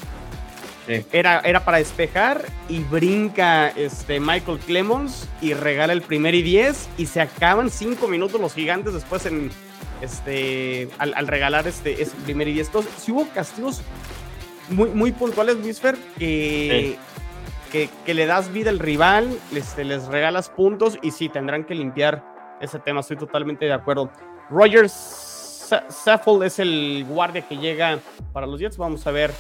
era, era para despejar y brinca este Michael Clemons y regala el primer y 10 y se acaban 5 minutos los gigantes después en este al, regalar este ese primer y 10. Entonces, si hubo castigos muy, muy puntuales, Whisper, que, que, le das vida al rival, este, les regalas puntos y sí, tendrán que limpiar ese tema, estoy totalmente de acuerdo. Rogers Saffold es el guardia que llega para los Jets. Vamos a ver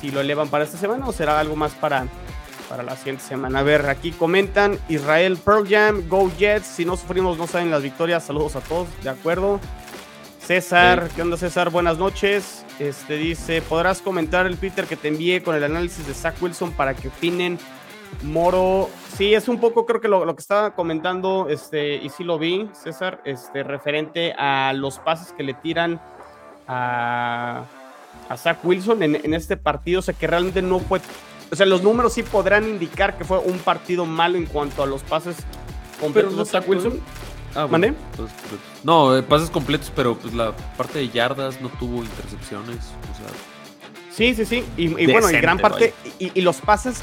si lo elevan para esta semana o será algo más para, para la siguiente semana. A ver, aquí comentan Israel Pearl Jam, Go Jets. Si no sufrimos, no saben las victorias. Saludos a todos, de acuerdo. César, ¿qué onda César? Buenas noches. Este dice, ¿podrás comentar el Twitter que te envié con el análisis de Zach Wilson para que opinen Moro? Sí, es un poco, creo que lo, que estaba comentando, este, y sí lo vi, César, este, referente a los pases que le tiran a, a Zach Wilson en, en este partido, o sea, que realmente no fue o sea, los números sí podrán indicar que fue un partido malo en cuanto a los pases completos de Zach Wilson. Ah, ¿Mandé? Pues, pues, no, eh, pases completos, pero pues la parte de yardas no tuvo intercepciones. O sea, sí, sí, sí. Y, bueno, en gran parte, y, los pases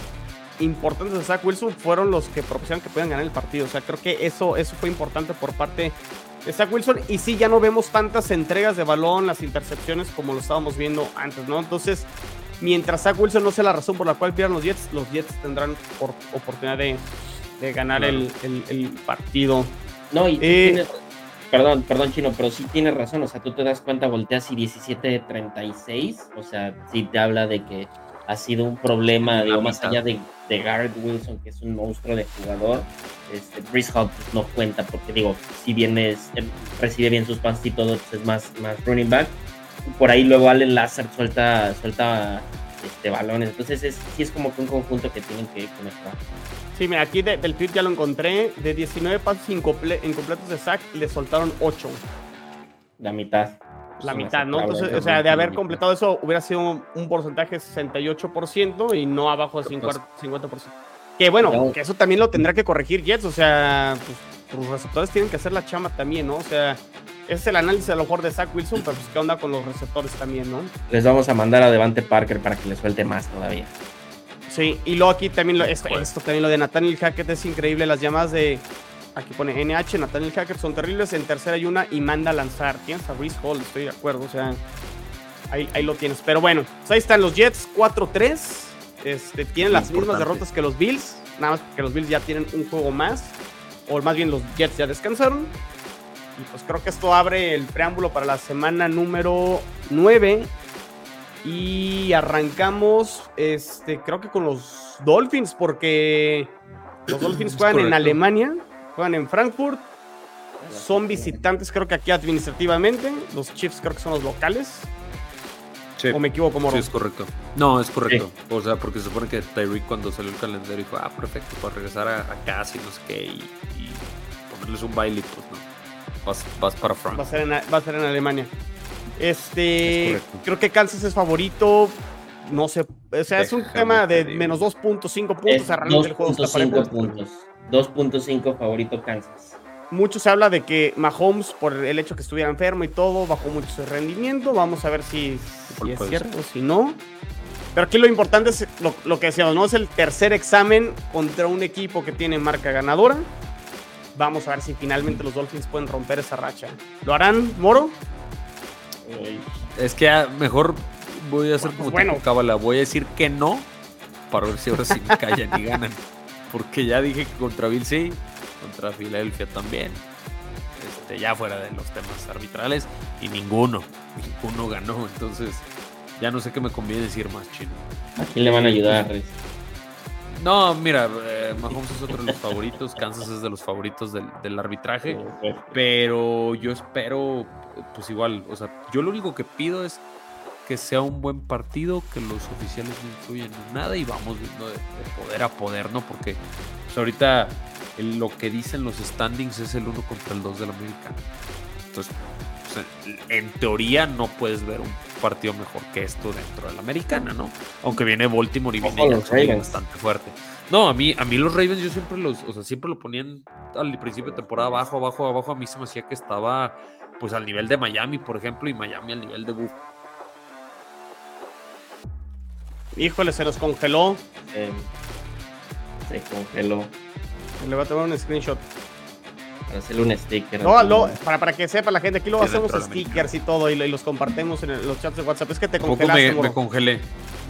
importantes de Zach Wilson fueron los que propusieron que puedan ganar el partido. O sea, creo que eso, eso fue importante por parte Zach Wilson. Y sí, ya no vemos tantas entregas de balón, las intercepciones como lo estábamos viendo antes, ¿no? Entonces, mientras Zach Wilson no sea la razón por la cual pierdan los Jets, los Jets tendrán oportunidad de, ganar el, partido. No, y eh, perdón, perdón, Chino, pero sí tienes razón. O sea, tú te das cuenta, volteas y 17 de 36. O sea, sí te habla de que ha sido un problema, digo, más allá de, de Garrett Wilson, que es un monstruo de jugador. Este, Brice Hall pues, no cuenta porque, digo, si bien es, recibe bien sus pases y todo, pues, es más, más running back por ahí luego Allen Lazard suelta, suelta este, balones. Entonces es, sí es como que un conjunto que tienen que conectar. Sí, mira, aquí del tweet ya lo encontré. De 19 pasos incompletos de sack, le soltaron 8. La mitad. La mitad, ¿no? Entonces, o sea, de haber completado eso hubiera sido un, porcentaje de 68% y no abajo de 50%. Que bueno, que eso también lo tendrá que corregir Jets. O sea, pues, los receptores tienen que hacer la chama también, ¿no? O sea, es el análisis a lo mejor de Zach Wilson, pero pues qué onda con los receptores también, ¿no? Les vamos a mandar a Devante Parker para que le suelte más todavía. Sí, y luego aquí también lo, esto, esto también lo de Nathaniel Hackett es increíble. Las llamadas de aquí pone NH, Nathaniel Hackett son terribles. En tercera hay una y manda a lanzar. Tienes a Reese Hall, estoy de acuerdo. O sea, ahí, ahí lo tienes. Pero bueno, pues ahí están los Jets 4-3. Este, tienen las mismas derrotas que los Bills. Nada más que los Bills ya tienen un juego más. O más bien los Jets ya descansaron. Y pues creo que esto abre el preámbulo para la semana número 9. Y arrancamos, este, creo que con los Dolphins, porque los Dolphins juegan en Alemania, juegan en Frankfurt, son visitantes, creo que aquí administrativamente. Los Chiefs creo que son los locales. ¿O me equivoco, Moro? Sí, es correcto. No, es correcto. O sea, porque se supone que Tyreek cuando salió el calendario dijo, ah, perfecto, para regresar a, casa y no sé qué, y, y ponerles un baile, pues no. Vas, para Frank. Va a, ser en, va a ser en Alemania. Este, creo que Kansas es favorito. No sé, o sea, es un tema de menos 2.5 puntos a el juego. 2.5 puntos. 2.5 favorito Kansas. Mucho se habla de que Mahomes, por el hecho que estuviera enfermo y todo, bajó mucho su rendimiento. Vamos a ver si, es cierto o si no. Pero aquí lo importante es lo, lo, que decíamos, ¿no? Es el tercer examen contra un equipo que tiene marca ganadora. Vamos a ver si finalmente los Dolphins pueden romper esa racha. ¿Lo harán, Moro? Es que mejor voy a hacer como bueno. cábala. Voy a decir que no para ver si ahora sí me callan y ganan. Porque ya dije que contra Bill sí, contra Filadelfia también. Este, ya fuera de los temas arbitrales y ninguno, ninguno ganó. Entonces ya no sé qué me conviene decir más chino. ¿A quién le van a ayudar? No, mira, eh, Mahomes es otro de los favoritos, Kansas es de los favoritos del, arbitraje, pero yo espero, pues igual, o sea, yo lo único que pido es que sea un buen partido, que los oficiales no influyen en nada y vamos viendo de, poder a poder, ¿no? Porque pues, ahorita lo que dicen los standings es el uno contra el 2 del América. Entonces, en teoría no puedes ver un partido mejor que esto dentro de la americana, ¿no? Aunque viene Baltimore y viene bastante fuerte. No, a mí, a mí los Ravens yo siempre los, o sea, siempre lo ponían al principio de temporada abajo, abajo, abajo. A mí se me hacía que estaba pues al nivel de Miami, por ejemplo, y Miami al nivel de Buffalo. Híjole, se los congeló. se congeló. Le va a tomar un screenshot. Para hacerle un sticker. No, para, para que sepa la gente, aquí lo hacemos stickers y todo y, los compartimos en los chats de WhatsApp. Es que te congelaste. Me, me, congelé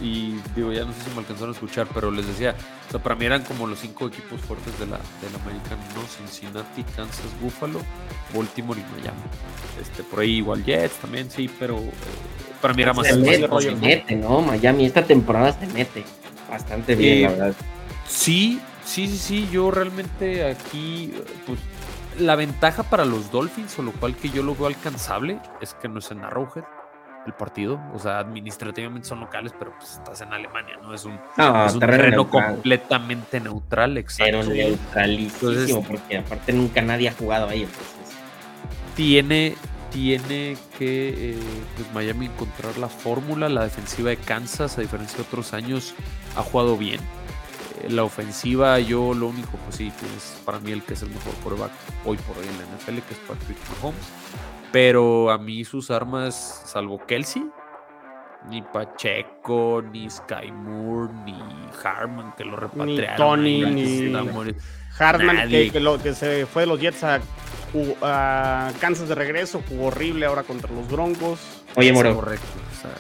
y digo, ya no sé si me alcanzaron a escuchar, pero les decía, o sea, para mí eran como los cinco equipos fuertes de la, de la American, ¿no? Cincinnati, Kansas, Buffalo, Baltimore y Miami. Este, por ahí igual Jets también, sí, pero eh, para mí era más... Se, mete, ¿no? Miami esta temporada se mete bastante bien, la verdad. Sí, sí, sí, sí, yo realmente aquí, pues la ventaja para los Dolphins, o lo cual que yo lo veo alcanzable, es que no es en Arrowhead el partido. O sea, administrativamente son locales, pero pues estás en Alemania, ¿no? Es un, terreno, completamente neutral, exacto. Pero neutralísimo, porque aparte nunca nadie ha jugado ahí, Tiene, tiene que eh, pues Miami encontrar la fórmula. La defensiva de Kansas, a diferencia de otros años, ha jugado bien la ofensiva, yo lo único, pues sí, tienes para mí el que es el mejor quarterback hoy por hoy en la NFL, que es Patrick Mahomes. Pero a mí sus armas, salvo Kelsey, ni Pacheco, ni Sky Moore, ni Harman, que lo repatriaron. Ni Tony, ni Harman, que, lo, que se fue de los Jets a, a, Kansas de regreso, jugó horrible ahora contra los Broncos. Oye, Moro. Correcto. O sea,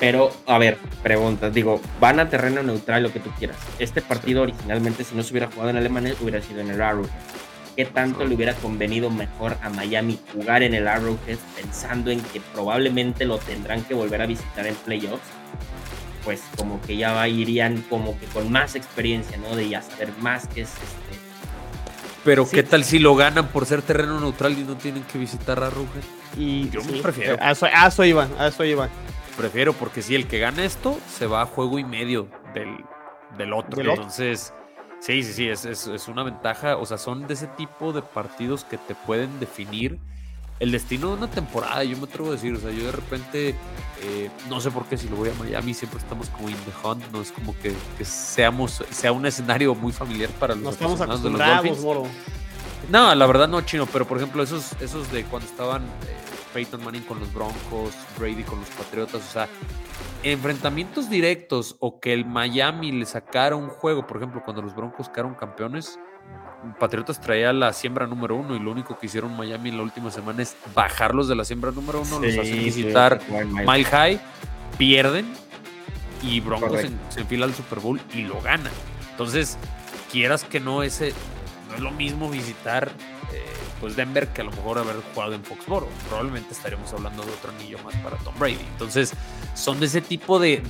pero, a ver, preguntas. Digo, van a terreno neutral, lo que tú quieras. Este partido originalmente, si no se hubiera jugado en Alemania, hubiera sido en el Arrowhead. ¿Qué tanto le hubiera convenido mejor a Miami jugar en el Arrowhead pensando en que probablemente lo tendrán que volver a visitar en playoffs? Pues como que ya irían como que con más experiencia, ¿no? De ya saber más qué es este. Pero ¿qué tal si lo ganan por ser terreno neutral y no tienen que visitar Arrowhead? Y yo me prefiero. A eso, a eso iba, a eso iba prefiero porque si el que gana esto se va a juego y medio del, del otro. Entonces, sí, sí, sí, es, es, una ventaja. O sea, son de ese tipo de partidos que te pueden definir el destino de una temporada. Yo me atrevo a decir, o sea, yo de repente, eh, no sé por qué si lo voy a Miami, siempre estamos como in the hunt, no es como que, seamos, sea un escenario muy familiar para los estamos acostumbrados de los Dolphins. No, la verdad no, chino, pero por ejemplo, esos, esos de cuando estaban. Eh, Peyton Manning con los Broncos, Brady con los Patriotas, o sea, enfrentamientos directos o que el Miami le sacara un juego, por ejemplo, cuando los Broncos quedaron campeones, Patriotas traía la siembra número uno y lo único que hicieron Miami en la última semana es bajarlos de la siembra número uno, los hacen visitar Mile High, pierden y Broncos se, enfila al Super Bowl y lo ganan. Entonces, quieras que no, ese no es lo mismo visitar pues Denver que a lo mejor haber jugado en Foxboro. Probablemente estaríamos hablando de otro anillo más para Tom Brady. Entonces, son de ese tipo de,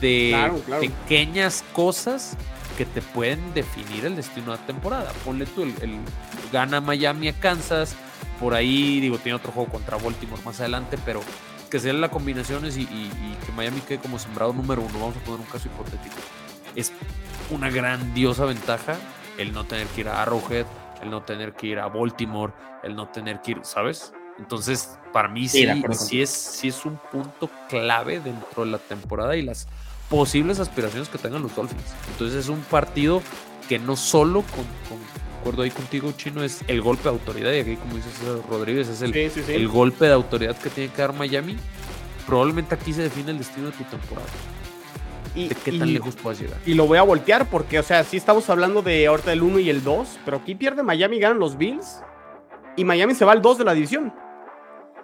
pequeñas cosas que te pueden definir el destino de la temporada. Ponle tú, el, gana Miami a Kansas, por ahí, digo, tiene otro juego contra Baltimore más adelante, pero que sean las combinaciones y, que Miami quede como sembrado número uno, vamos a poner un caso hipotético. Es una grandiosa ventaja el no tener que ir a Arrowhead, el no tener que ir a Baltimore, el no tener que ir, ¿sabes? Entonces, para mí sí, sí, es, sí es un punto clave dentro de la temporada y las posibles aspiraciones que tengan los Dolphins. Entonces es un partido que no solo, con, acuerdo ahí contigo, Chino, es el golpe de autoridad, y aquí como dices Rodríguez, es el, el golpe de autoridad que tiene que dar Miami. Probablemente aquí se define el destino de tu temporada. Y, qué tan lejos puedas llegar. Y lo voy a voltear porque, o sea, sí estamos hablando de ahorita el 1 y el 2, pero aquí pierde Miami y ganan los Bills. Y Miami se va al 2 de la división.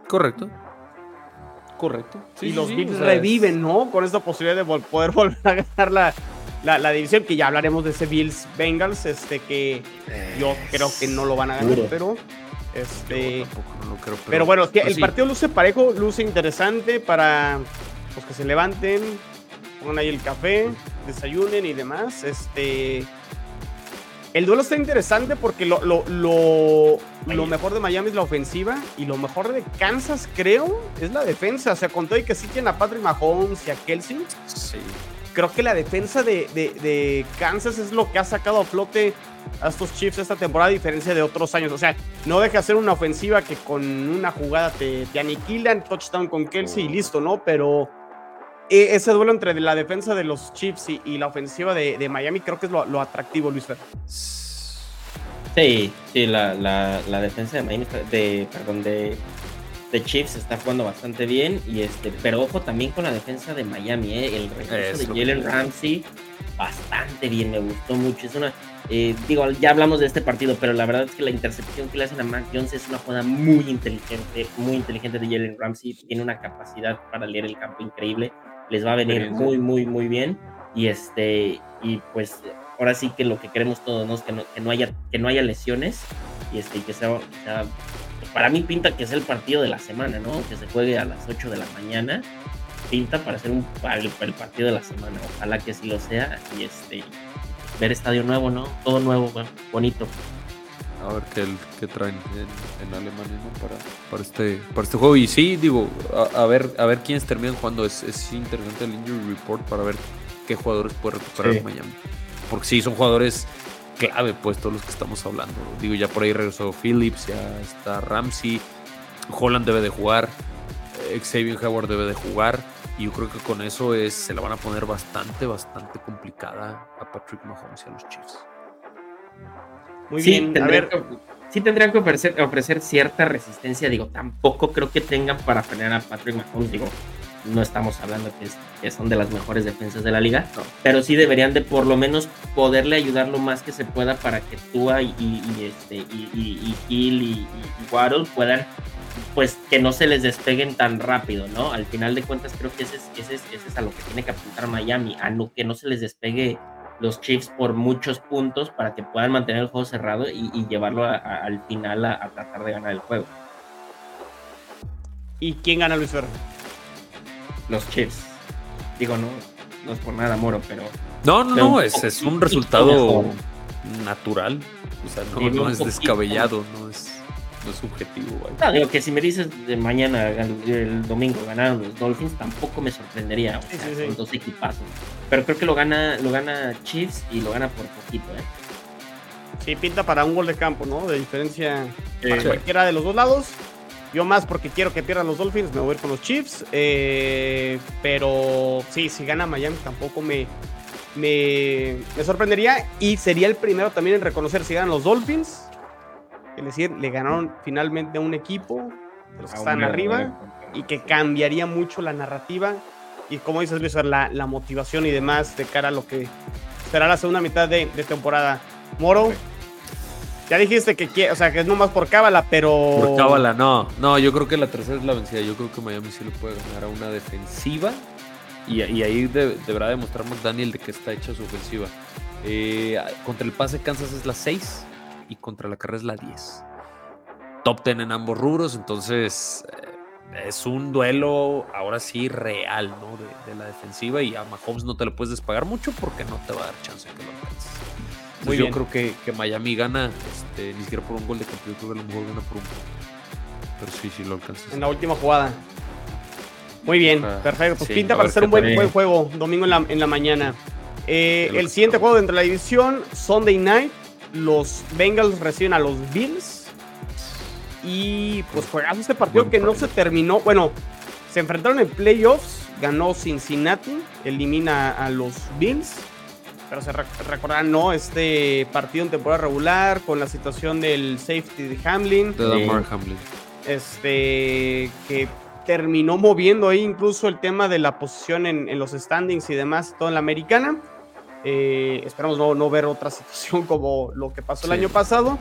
Correcto. Correcto. y los Bills reviven, ¿no? Con esta posibilidad de poder volver a ganar la, división, que ya hablaremos de ese Bills Bengals, este que yo creo que no lo van a ganar, pero. Este, pero, bueno, pues el partido luce parejo, luce interesante para los que se levanten, pongan ahí el café, desayunen y demás. Este. El duelo está interesante porque lo, lo, lo, mejor de Miami es la ofensiva y lo mejor de Kansas, creo, es la defensa. O sea, con todo y que sí tienen a Patrick Mahomes y a Kelsey. Sí. Creo que la defensa de, de, Kansas es lo que ha sacado a flote a estos Chiefs esta temporada, a diferencia de otros años. O sea, no deja de ser una ofensiva que con una jugada te, te aniquilan, touchdown con Kelsey y listo, ¿no? Pero ese duelo entre la defensa de los Chiefs y, la ofensiva de, Miami creo que es lo, atractivo, Luis Fer. Sí, sí, la, la, defensa de Miami, de, perdón, de, de, Chiefs está jugando bastante bien, y este, pero ojo también con la defensa de Miami, ¿eh? el regreso de Jalen Ramsey, bastante bien, me gustó mucho, es una, Eh, digo, ya hablamos de este partido, pero la verdad es que la intercepción que le hacen a Mac Jones es una jugada muy inteligente, muy inteligente de Jalen Ramsey. Tiene una capacidad para leer el campo increíble. Les va a venir muy, muy, muy bien. Y este, y pues ahora sí que lo que queremos todos, ¿no? Es que no, que no haya, que no haya lesiones y este, que sea, para mí pinta que es el partido de la semana, ¿no? Que se juegue a las 8 de la mañana. Pinta para ser un, el, el partido de la semana. Ojalá que sí lo sea. Y este, ver estadio nuevo, ¿no? Todo nuevo, bonito. A ver qué, qué traen en, Alemania ¿no? para, para, este, para este juego. Y sí, digo, a, ver, a ver quiénes terminan jugando. Es, es, interesante el injury report para ver qué jugadores puede recuperar Miami. Porque sí, son jugadores clave, pues, todos los que estamos hablando. Digo, ya por ahí regresó Phillips, ya está Ramsey. Holland debe de jugar. Xavier Howard debe de jugar. Y yo creo que con eso es, se la van a poner bastante, bastante complicada a Patrick Mahomes y a los Chiefs. Muy bien, a ver. sí tendrían que ofrecer, ofrecer cierta resistencia. Digo, tampoco creo que tengan para frenar a Patrick Mahomes. Digo, no estamos hablando que, son de las mejores defensas de la liga, pero sí deberían de por lo menos poderle ayudar lo más que se pueda para que Tua y, y, este, y, y, y, y Waddle puedan pues que no se les despeguen tan rápido, ¿no? Al final de cuentas creo que ese es, ese es, a lo que tiene que apuntar Miami, a no, que no se les despegue los Chiefs por muchos puntos para que puedan mantener el juego cerrado y, llevarlo al final a, tratar de ganar el juego. ¿Y quién gana Luis Fer? Los Chiefs. Digo, no, no es por nada, Moro, pero... No, no, no, es, es un resultado natural. O sea, no es descabellado, no es es subjetivo. No, digo que si me dices de mañana, el, domingo, ganaron los Dolphins, tampoco me sorprendería. Son dos equipazos. Pero creo que lo gana, lo gana Chiefs y lo gana por poquito, ¿eh? Sí, pinta para un gol de campo, ¿no? De diferencia para cualquiera de los dos lados. Yo más porque quiero que pierdan los Dolphins, me voy a ir con los Chiefs. Eh, pero sí, si gana Miami tampoco me, me, me, sorprendería. Y sería el primero también en reconocer si ganan los Dolphins es decir, le ganaron finalmente a un equipo de los que están arriba y que cambiaría mucho la narrativa y como dices Luis, la, la motivación y demás de cara a lo que será la segunda mitad de, temporada. Moro, ya dijiste que, o sea, que es nomás por cábala, pero... Por cábala, no. No, yo creo que la tercera es la vencida. Yo creo que Miami sí le puede ganar a una defensiva y, ahí deberá demostrar McDaniel de que está hecha su ofensiva. Eh, contra el pase Kansas es la 6 y contra la carrera es la 10. Top 10 en ambos rubros, entonces eh, es un duelo ahora sí real, ¿no? De, la defensiva y a Mahomes no te lo puedes despagar mucho porque no te va a dar chance que lo alcances. Muy yo creo que, que, Miami gana, este, ni siquiera por un gol de campeón, creo que a lo mejor gana por un gol. Pero sí, sí lo alcanzas. En la última jugada. Muy bien, ah, perfecto. Pues pinta para ser un buen, buen, juego domingo en la, en la mañana. Eh, el siguiente juego dentro de la división, Sunday Night, los Bengals reciben a los Bills. Y pues juegazo este partido que no se terminó. Bueno, se enfrentaron en playoffs. Ganó Cincinnati. Elimina a los Bills. Pero se recordarán, ¿no? Este partido en temporada regular. Con la situación del safety de Hamlin. De Hamlin. Este. Que terminó moviendo ahí incluso el tema de la posición en, en los standings y demás. Toda la americana. Eh, esperamos no, ver otra situación como lo que pasó el año pasado.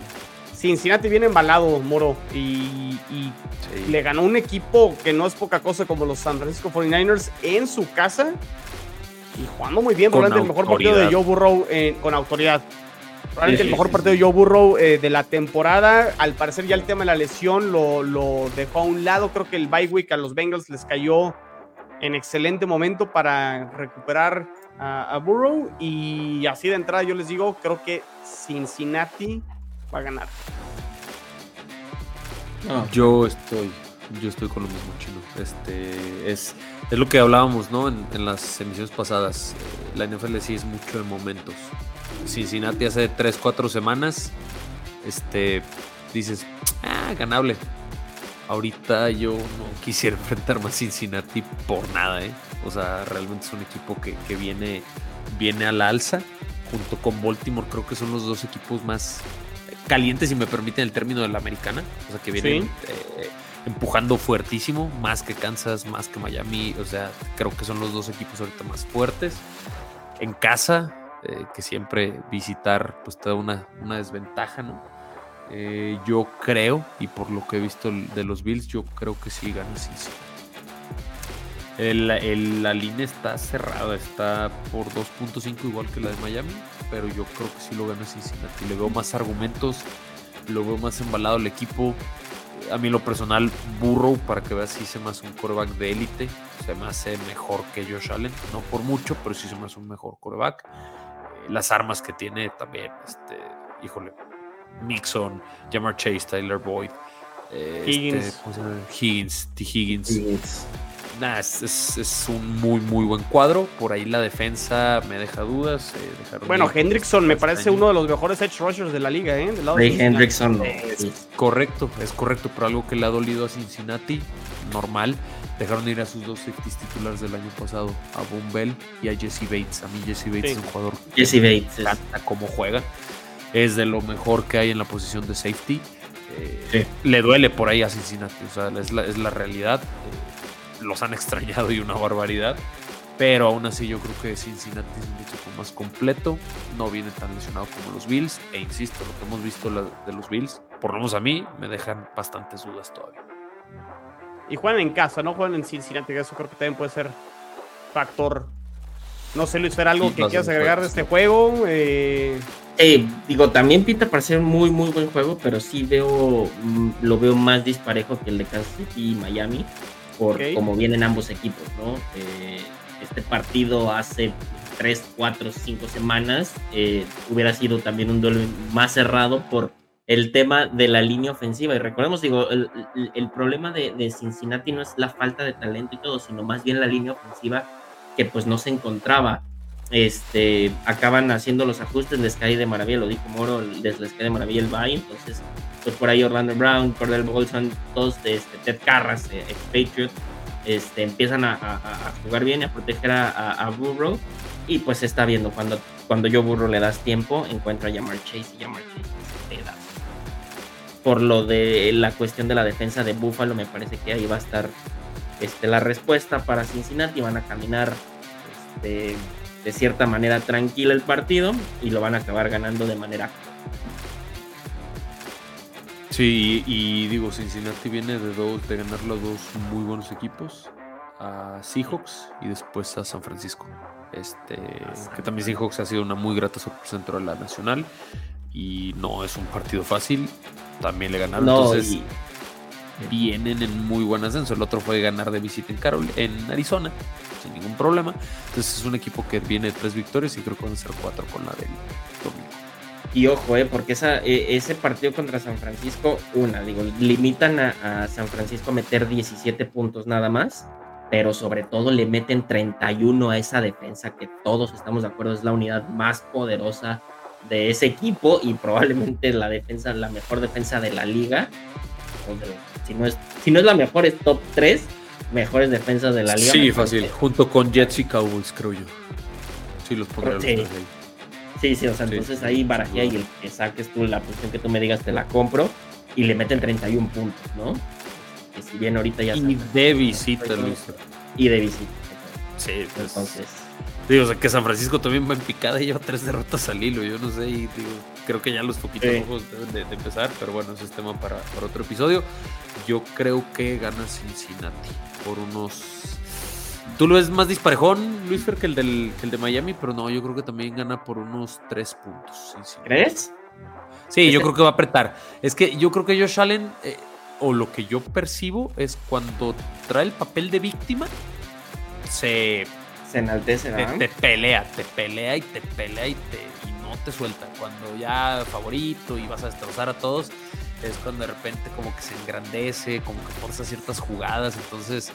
Cincinnati viene embalado, Moro, y, le ganó un equipo que no es poca cosa como los San Francisco 49ers en su casa y jugando muy bien. Probablemente el mejor partido de Joe Burrow eh, con autoridad. Probablemente el mejor partido de Joe Burrow eh, de la temporada. Al parecer ya el tema de la lesión lo, lo dejó a un lado. Creo que el bye week a los Bengals les cayó en excelente momento para recuperar a, Burrow. Y así de entrada yo les digo, creo que Cincinnati va a ganar. Yo estoy, yo estoy con lo mismo, chino. Este es, es lo que hablábamos, ¿no? En, las emisiones pasadas. Eh, la NFL sí es mucho de momentos. Cincinnati hace 3, 4 semanas. Este dices, ah, ganable. Ahorita yo no quisiera enfrentar más Cincinnati por nada, ¿eh? O sea, realmente es un equipo que, viene, viene a la alza. Junto con Baltimore, creo que son los dos equipos más calientes, si me permiten el término de la americana. O sea, que vienen eh, empujando fuertísimo, más que Kansas, más que Miami. O sea, creo que son los dos equipos ahorita más fuertes. En casa, eh, que siempre visitar pues te da una, una desventaja, ¿no? Eh, yo creo, y por lo que he visto de los Bills, yo creo que sí la línea está cerrada, está por 2.5 igual que la de Miami, pero yo creo que sí lo gana Cincinnati. Le veo más argumentos, lo veo más embalado el equipo. A mí lo personal, Burrow, para que veas, sí se me hace un coreback de élite. Se me hace mejor que Josh Allen. No por mucho, pero sí se me hace un mejor coreback. Las armas que tiene también, este, híjole, Nixon, Jamar Chase, Tyler Boyd, eh, Higgins. Este, Higgins, T. Higgins. Es, un muy, muy buen cuadro. Por ahí la defensa me deja dudas. Eh, bueno, Hendrickson me parece uno de los mejores edge rushers de la liga, ¿eh? Hendrickson. Es correcto, es correcto, pero algo que le ha dolido a Cincinnati, normal. Dejaron ir a sus dos safeties titulares del año pasado, a Boom Bell y a Jesse Bates. A mí Jesse Bates es un jugador Jesse Bates. encanta cómo juega es de lo mejor que hay en la posición de safety. Eh, le duele por ahí a Cincinnati, o sea, es la, es la realidad. Eh, los han extrañado y una barbaridad. Pero aún así yo creo que Cincinnati es un equipo más completo, no viene tan lesionado como los Bills, e insisto, lo que hemos visto de los Bills, por lo menos a mí, me dejan bastantes dudas todavía. Y juegan en casa, no juegan en Cincinnati, eso creo que también puede ser factor. No sé, Luis, ¿era algo que quieras agregar de este juego? Eh... Eh, digo, también pinta para ser un muy, muy buen juego, pero sí veo, mm, lo veo más disparejo que el de Kansas City y Miami, por como vienen ambos equipos, ¿no? Eh, este partido hace 3, 4, 5 semanas eh, hubiera sido también un duelo más cerrado por el tema de la línea ofensiva. Y recordemos, digo, el, problema de, de, Cincinnati no es la falta de talento y todo, sino más bien la línea ofensiva que pues no se encontraba este, acaban haciendo los ajustes, les cae de maravilla, lo dijo Moro, les, les cae de maravilla el bye, entonces pues por ahí Orlando Brown, Cordell Bolson, todos, este, Ted Carras, eh, Patriot, este, empiezan a, jugar bien y a proteger a, Burrow y pues se está viendo cuando, cuando yo Burrow le das tiempo, encuentra a Jamar Chase y Jamar Chase se da. Por lo de la cuestión de la defensa de Buffalo, me parece que ahí va a estar este, la respuesta para Cincinnati, van a caminar este, de cierta manera tranquila el partido y lo van a acabar ganando de manera. Sí, y, digo, Cincinnati viene de dos, de ganar los dos muy buenos equipos, a Seahawks y después a San Francisco. Este, que también Seahawks ha sido una muy grata sorpresa dentro de la nacional y no es un partido fácil. También le ganaron. Entonces, vienen en muy buen ascenso. El otro fue ganar de visita en Carol, en Arizona sin ningún problema. Entonces es un equipo que viene de tres victorias y creo que van a ser cuatro con la del domingo. Y ojo, eh, porque esa, e, ese partido contra San Francisco, una, digo, limitan a, San Francisco a meter 17 puntos nada más, pero sobre todo le meten 31 a esa defensa que todos estamos de acuerdo es la unidad más poderosa de ese equipo y probablemente la defensa, la mejor defensa de la liga. Si no es, si no es la mejor, es top 3 mejores defensas de la liga. Sí, fácil, junto con Jets y Cowboys, creo yo. Sí, los pondré sí. ahí. Sí, sí, o sea, entonces ahí barajea y el que saques tú la posición que tú me digas te la compro y le meten 31 puntos, ¿no? Que si bien ahorita ya... Y de visita, Luis. Y de visita. Sí, pues, entonces... Digo, o sea, que San Francisco también va en picada y lleva tres derrotas al hilo. Yo no sé, y digo, creo que ya los poquitos ojos deben de, empezar, pero bueno, ese es tema para, para otro episodio. Yo creo que gana Cincinnati por unos. Tú lo ves más disparejón, Luis Fer, que el, del, el de Miami, pero no, yo creo que también gana por unos tres puntos. ¿Crees? Sí, yo creo que va a apretar. Es que yo creo que Josh Allen, eh, o lo que yo percibo, es cuando trae el papel de víctima, se. Se enaltece, te, pelea, te pelea y te pelea y, te, y no te suelta. Cuando ya favorito y vas a destrozar a todos, es cuando de repente como que se engrandece, como que forza ciertas jugadas, entonces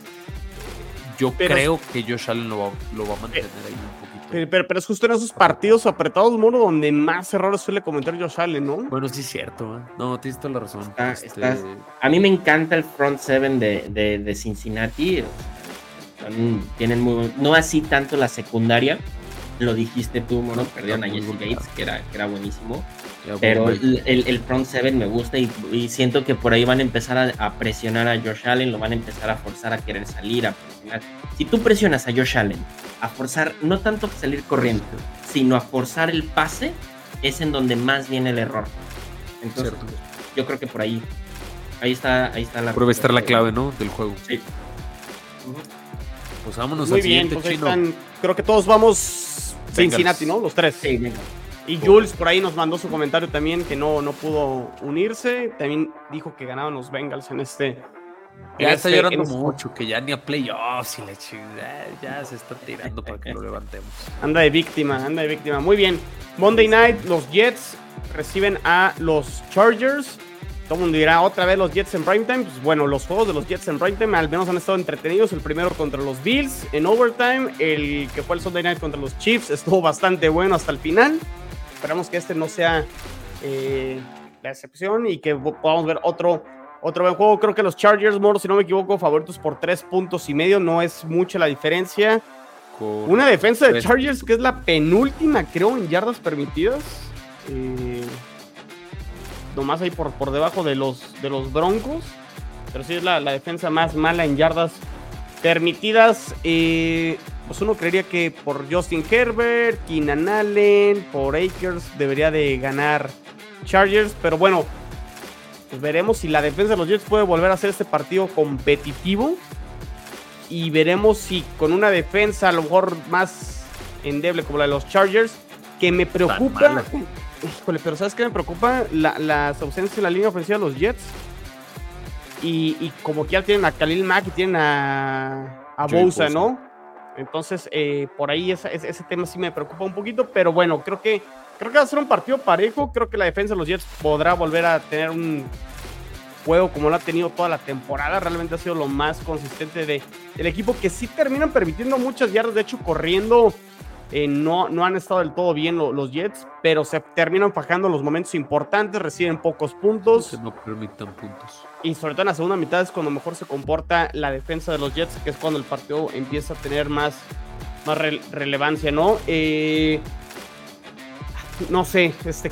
yo creo que Josh Allen lo va, lo va a mantener ahí un poquito. Pero, pero, es justo en esos partidos apretados, Moro, donde más errores suele cometer Josh Allen, ¿no? Bueno, sí es cierto, ¿eh? no, tienes toda la razón. Este, a mí me encanta el front seven de, de, de Cincinnati, tienen muy, no así tanto la secundaria, lo dijiste tú, Mono, perdieron a Jesse Gates, que era, que era buenísimo. pero el, el, front seven me gusta y, siento que por ahí van a empezar a, presionar a Josh Allen, lo van a empezar a forzar a querer salir, a presionar. Si tú presionas a Josh Allen a forzar, no tanto a salir corriendo, sino a forzar el pase, es en donde más viene el error. Entonces, yo creo que por ahí, ahí está, ahí está la. Prueba estar la clave, ¿no? Del juego. Sí. Pues vámonos Muy bien, pues Están, creo que todos vamos Cincinnati, ¿no? Los tres. Sí, venga. Y Jules por ahí nos mandó su comentario también que no, no pudo unirse. También dijo que ganaban los Bengals en este. Ya está este, llorando mucho, que ya ni a playoffs y la ya se está tirando para que lo levantemos. Anda de víctima, anda de víctima. Muy bien. Monday night, los Jets reciben a los Chargers. Todo el mundo dirá otra vez los Jets en primetime. Pues bueno, los juegos de los Jets en primetime al menos han estado entretenidos. El primero contra los Bills en overtime. El que fue el Sunday night contra los Chiefs estuvo bastante bueno hasta el final. Esperamos que este no sea eh, la excepción y que podamos ver otro, otro buen juego. Creo que los Chargers, Moro, si no me equivoco, favoritos por tres puntos y medio. No es mucha la diferencia. Una defensa de Chargers que es la penúltima, creo, en yardas permitidas. Eh, nomás ahí por, por debajo de los, de los Broncos. Pero sí es la, defensa más mala en yardas permitidas. Eh, pues uno creería que por Justin Herbert, Keenan Allen, por Akers debería de ganar Chargers. Pero bueno, pues veremos si la defensa de los Jets puede volver a hacer este partido competitivo. Y veremos si con una defensa a lo mejor más endeble como la de los Chargers, que me preocupa Híjole, pero ¿sabes qué me preocupa? las ausencias en la línea ofensiva de los Jets. Y, como que ya tienen a Khalil Mack y tienen a, a Bosa, ¿no? Entonces, eh, por ahí ese, ese, tema sí me preocupa un poquito, pero bueno, creo que, creo que va a ser un partido parejo. Creo que la defensa de los Jets podrá volver a tener un juego como lo ha tenido toda la temporada. Realmente ha sido lo más consistente de, del equipo que sí terminan permitiendo muchas yardas. De hecho, corriendo eh, no, no han estado del todo bien los Jets, pero se terminan fajando los momentos importantes, reciben pocos puntos. no permitan puntos. Y sobre todo en la segunda mitad es cuando mejor se comporta la defensa de los Jets, que es cuando el partido empieza a tener más, más relevancia, ¿no? Eh, no sé, este.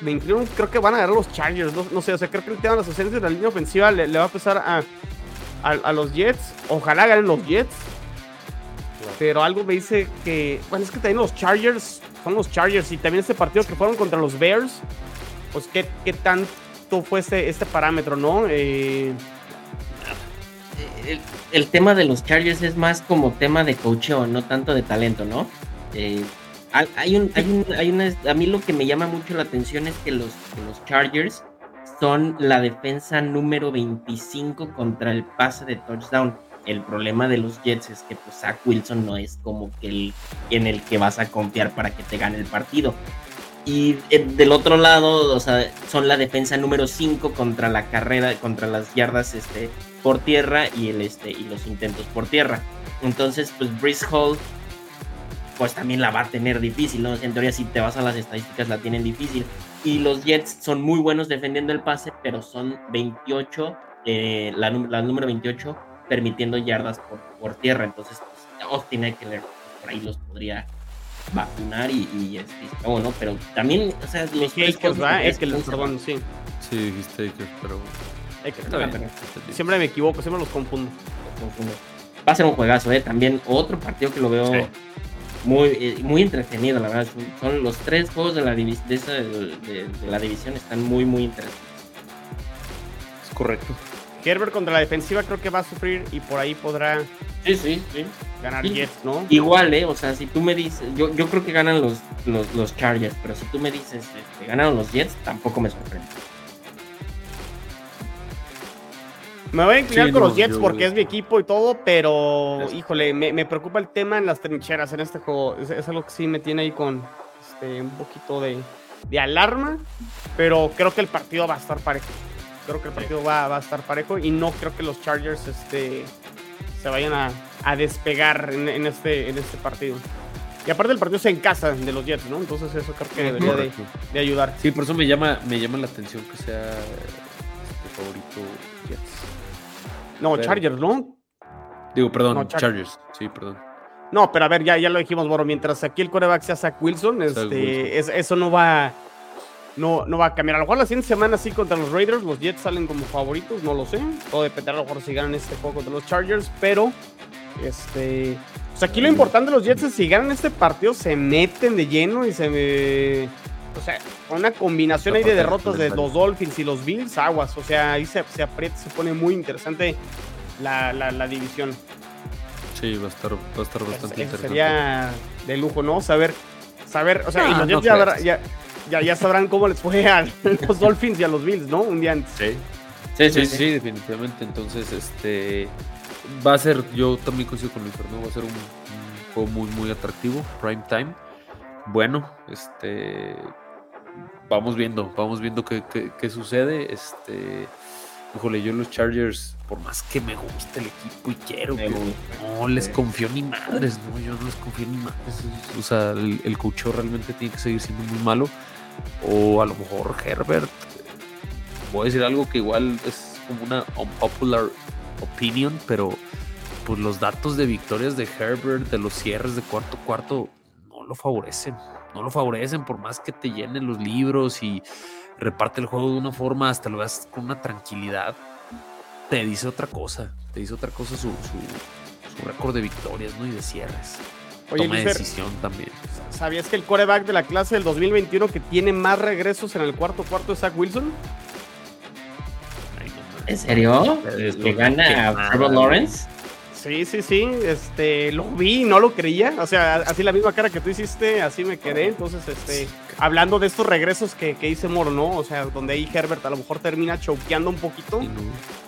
Me inclino, creo que van a ganar los Chargers, no, sé, o sea, creo que el tema de las ausencias de la línea ofensiva le, va a pesar a, a los Jets. Ojalá ganen los Jets pero algo me dice que, bueno, es que también los Chargers son los Chargers y también este partido que fueron contra los Bears, pues qué, qué tanto fue este, este parámetro, ¿no? Eh, el, tema de los Chargers es más como tema de coacheo, no tanto de talento, ¿no? Eh, hay un, hay un, hay una, a mí lo que me llama mucho la atención es que los, los Chargers son la defensa número 25 contra el pase de touchdown el problema de los Jets es que pues Zach Wilson no es como que el en el que vas a confiar para que te gane el partido. Y eh, del otro lado, o sea, son la defensa número 5 contra la carrera, contra las yardas este, por tierra y, el, este, y los intentos por tierra. Entonces, pues Brice Hall, pues también la va a tener difícil, ¿no? En teoría, si te vas a las estadísticas, la tienen difícil. Y los Jets son muy buenos defendiendo el pase, pero son 28, eh, la, la número 28 permitiendo yardas por, por tierra. Entonces, pues, Austin Eckler por ahí los podría vacunar y, y, este, bueno, pero también, o sea, los tres Es que perdón, sí. Sí, dijiste pero. siempre me equivoco, siempre los confundo. Va a ser un juegazo, ¿eh? También otro partido que lo veo muy, eh, muy entretenido, la verdad. Son los tres juegos de la, de, de la división, están muy, muy interesantes. Es correcto. Herbert contra la defensiva creo que va a sufrir y por ahí podrá sí, sí, sí. ganar Jets, ¿no? Igual, ¿eh? O sea, si tú me dices, yo, yo creo que ganan los, los, Chargers, pero si tú me dices que este, ganaron los Jets, tampoco me sorprende. Me voy a inclinar con los Jets porque es mi equipo y todo, pero híjole, me, preocupa el tema en las trincheras en este juego. Es, algo que sí me tiene ahí con este, un poquito de, de alarma, pero creo que el partido va a estar parejo. Creo que el partido va, a estar parejo y no creo que los Chargers este, se vayan a, despegar en, este, en este partido. Y aparte el partido es en casa de los Jets, ¿no? Entonces eso creo que debería de, ayudar. Sí, por eso me llama, me llama la atención que sea este favorito Jets. No, Chargers, ¿no? Digo, perdón, Chargers. Sí, perdón. No, pero a ver, ya, ya lo dijimos, Boro. Mientras aquí el coreback sea Zach Wilson, este, eso no va, no, no va a cambiar. A lo mejor la siguiente semana sí contra los Raiders, los Jets salen como favoritos, no lo sé. Todo dependerá a lo mejor si ganan este juego contra los Chargers, pero este. Pues aquí lo importante de los Jets es si ganan este partido, se meten de lleno y se. O sea, con una combinación ahí de derrotas de los Dolphins y los Bills, aguas. O sea, ahí se, se aprieta, se pone muy interesante la, la, división. Sí, va a estar, va a estar bastante interesante. Sería de lujo, ¿no? Saber, saber, o sea, y los Jets ya, ya, ya, ya, sabrán cómo les fue a los Dolphins y a los Bills, ¿no? Un día antes. Sí. Sí, sí, sí, definitivamente. Entonces, este va a ser, yo también coincido con Luis Fernando, va a ser un, juego muy, muy atractivo, prime time. Bueno, este vamos viendo, vamos viendo qué, qué, sucede. Este, híjole, yo los Chargers, por más que me guste el equipo y quiero, no les confío ni madres, no, yo no les confío ni madres. O sea, el, el realmente tiene que seguir siendo muy malo. O a lo mejor Herbert, voy a decir algo que igual es como una unpopular opinion, pero pues los datos de victorias de Herbert, de los cierres de cuarto cuarto, no lo favorecen. No lo favorecen por más que te llenen los libros y reparte el juego de una forma, hasta lo veas con una tranquilidad. Te dice otra cosa, te dice otra cosa su, su, récord de victorias y de cierres. Oye, Toma decisión también. ¿Sabías que el coreback de la clase del 2021 que tiene más regresos en el cuarto cuarto es Zach Wilson? ¿En serio? ¿Le gana a Trevor Lawrence? Sí, sí, sí. Este, lo vi, no lo creía. O sea, así la misma cara que tú hiciste, así me quedé. Entonces, este, hablando de estos regresos que, que hice Moro, ¿no? O sea, donde ahí Herbert a lo mejor termina choqueando un poquito.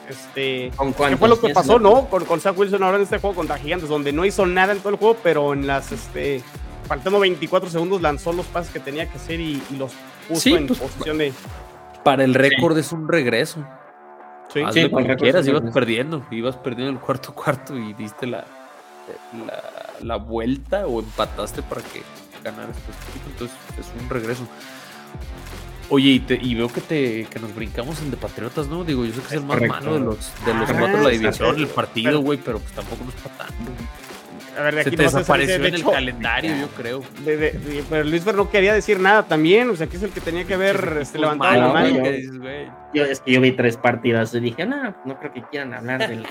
Este, ¿qué fue lo que pasó, no? Con, con Zach Wilson ahora en este juego contra Gigantes, donde no hizo nada en todo el juego, pero en las, este, faltando 24 segundos lanzó los pases que tenía que hacer y, los puso en pues, posición de. Para el récord es un regreso. Sí, sí lo que quieras, ibas perdiendo, ibas perdiendo el cuarto cuarto y diste la, la, vuelta o empataste para que ganaras tu entonces es un regreso. Oye, y, veo que te que nos brincamos en de Patriotas, ¿no? Digo, yo sé que es, el más malo de los, de los cuatro de la división, el partido, güey, pero pues tampoco nos está tanto. A ver, de aquí se te desapareció en el calendario, yo creo. pero Luis Fer no quería decir nada también, o sea, que es el que tenía que ver este, levantado la mano. Yo, es que yo vi tres partidas y dije, no, no creo que quieran hablar del,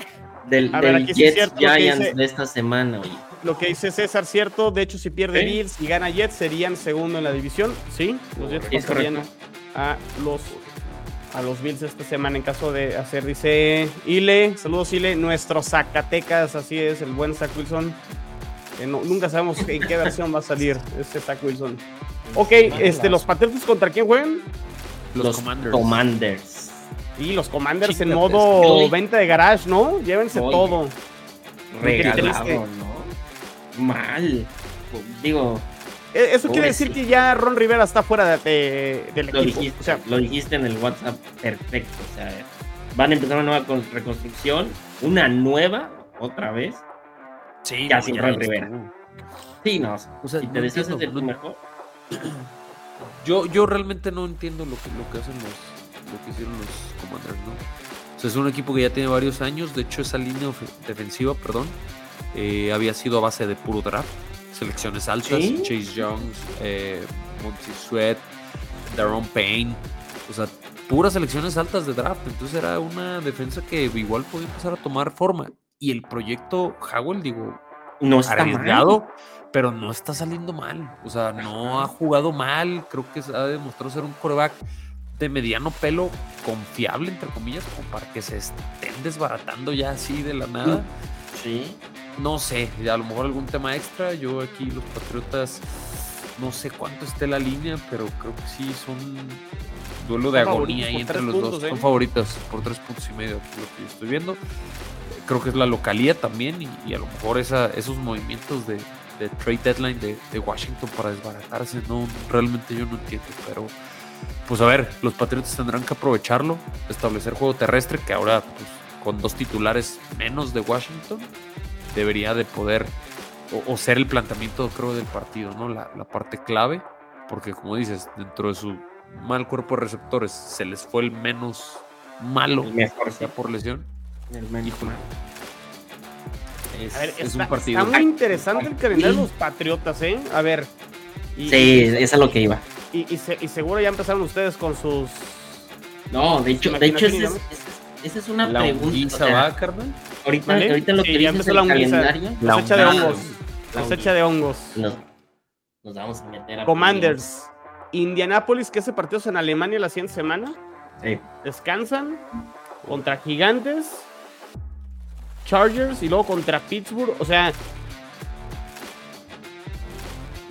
del, del Jets Giants de esta semana. Lo que dice César, cierto, de hecho, si pierde Bills y gana Jets, serían segundo en la división, ¿sí? Los Jets pasarían a los a los Bills esta semana en caso de hacer, dice Ile, saludos Ile, nuestro Zacatecas, así es, el buen Zach Wilson. nunca sabemos en qué versión va a salir este Zach Wilson. Ok, este, los Patriots contra quién juegan? Los, Commanders. Y los Commanders en modo venta de garage, ¿no? Llévense todo. Regalado, ¿no? Mal. Digo, e, eso quiere decir que ya Ron Rivera está fuera de, del lo equipo. Dijiste, o sea, lo dijiste en el WhatsApp perfecto. O sea, van a empezar una nueva reconstrucción, una nueva, otra vez. Sí, ya sin Ron Rivera. Sí, no. O sea, si te decías del mejor. Yo, yo realmente no entiendo lo que, lo que hacen los, lo que hicieron los Commanders, ¿no? O sea, es un equipo que ya tiene varios años. De hecho, esa línea defensiva, perdón, eh, había sido a base de puro draft selecciones altas. Chase Young, eh, Monty Sweat, Daron Payne. O sea, puras selecciones altas de draft. Entonces era una defensa que igual podía empezar a tomar forma. Y el proyecto Howell, digo, no está arriesgado, pero no está saliendo mal. O sea, no ha jugado mal. Creo que ha demostrado ser un coreback de mediano pelo confiable, entre comillas, como para que se estén desbaratando ya así de la nada. Sí. No sé, a lo mejor algún tema extra. Yo aquí los Patriotas, no sé cuánto esté la línea, pero creo que sí son duelo de agonía ahí entre los dos. Son ¿eh? favoritas por tres puntos y medio, lo que yo estoy viendo. Creo que es la localía también y, a lo mejor esa, esos movimientos de, trade deadline de, Washington para desbaratarse, no, realmente yo no entiendo, pero pues a ver, los Patriotas tendrán que aprovecharlo, establecer juego terrestre, que ahora pues, con dos titulares menos de Washington, debería de poder o, ser el planteamiento, creo, del partido, ¿no? La, parte clave, porque como dices, dentro de su mal cuerpo de receptores se les fue el menos malo mejor, por lesión. El menos Es, un partido. Está muy interesante el calendario de los Patriotas, ¿eh? A ver. sí, es lo que iba. Y, y, seguro ya empezaron ustedes con sus. No, de hecho, de hecho esa es, una pregunta. va, carnal? Ahorita, ahorita lo que dices el la. Cosecha de hongos. Cosecha de hongos. Nos, nos, vamos a meter a. Commanders. Indianapolis, que ese partido es en Alemania la siguiente semana. Sí. Descansan contra Gigantes, Chargers y luego contra Pittsburgh. O sea,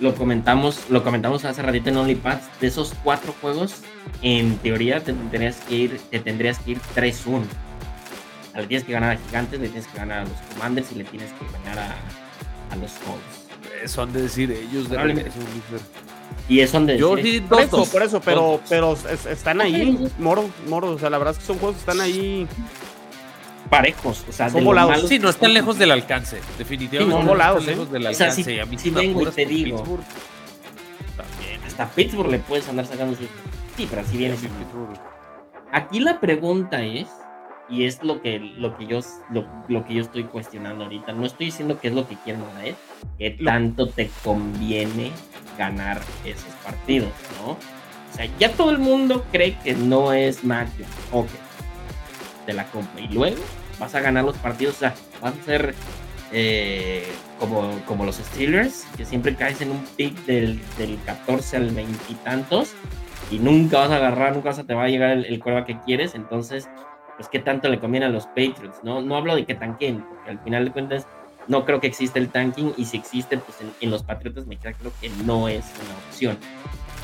lo comentamos, lo comentamos hace ratito en OnlyPads, de esos cuatro juegos, en teoría te tendrías que ir, te tendrías que ir 3-1. Le tienes que ganar a Gigantes, le tienes que ganar a los Commanders y le tienes que ganar a, a los Colts. Eso han de decir ellos de Y eso han de Yo decir. por, eso, por eso, pero, pero están ahí, Moro, Moro, o sea, la verdad es que son juegos que están ahí parejos. O sea, son volados. Sí, no están lejos del alcance. Definitivamente. son volados. ¿eh? lejos del alcance. O sea, si, si vengo y te digo. También. Hasta Pittsburgh le puedes andar sacando. Sí, pero así viene. Aquí la pregunta es. Y es lo que, lo que yo lo, lo, que yo estoy cuestionando ahorita. No estoy diciendo que es lo que quieren ganar, que tanto te conviene ganar esos partidos, ¿no? O sea, ya todo el mundo cree que no es Mac Ok, te la compra. Y luego vas a ganar los partidos, o sea, vas a ser eh, como, como los Steelers, que siempre caes en un pick del, del 14 al 20 y tantos, y nunca vas a agarrar, nunca vas a, te va a llegar el, el que quieres, entonces, pues qué tanto le conviene a los Patriots, ¿no? No hablo de que tanquen, porque al final de cuentas no creo que exista el tanking, y si existe, pues en, los Patriots me queda creo que no es una opción,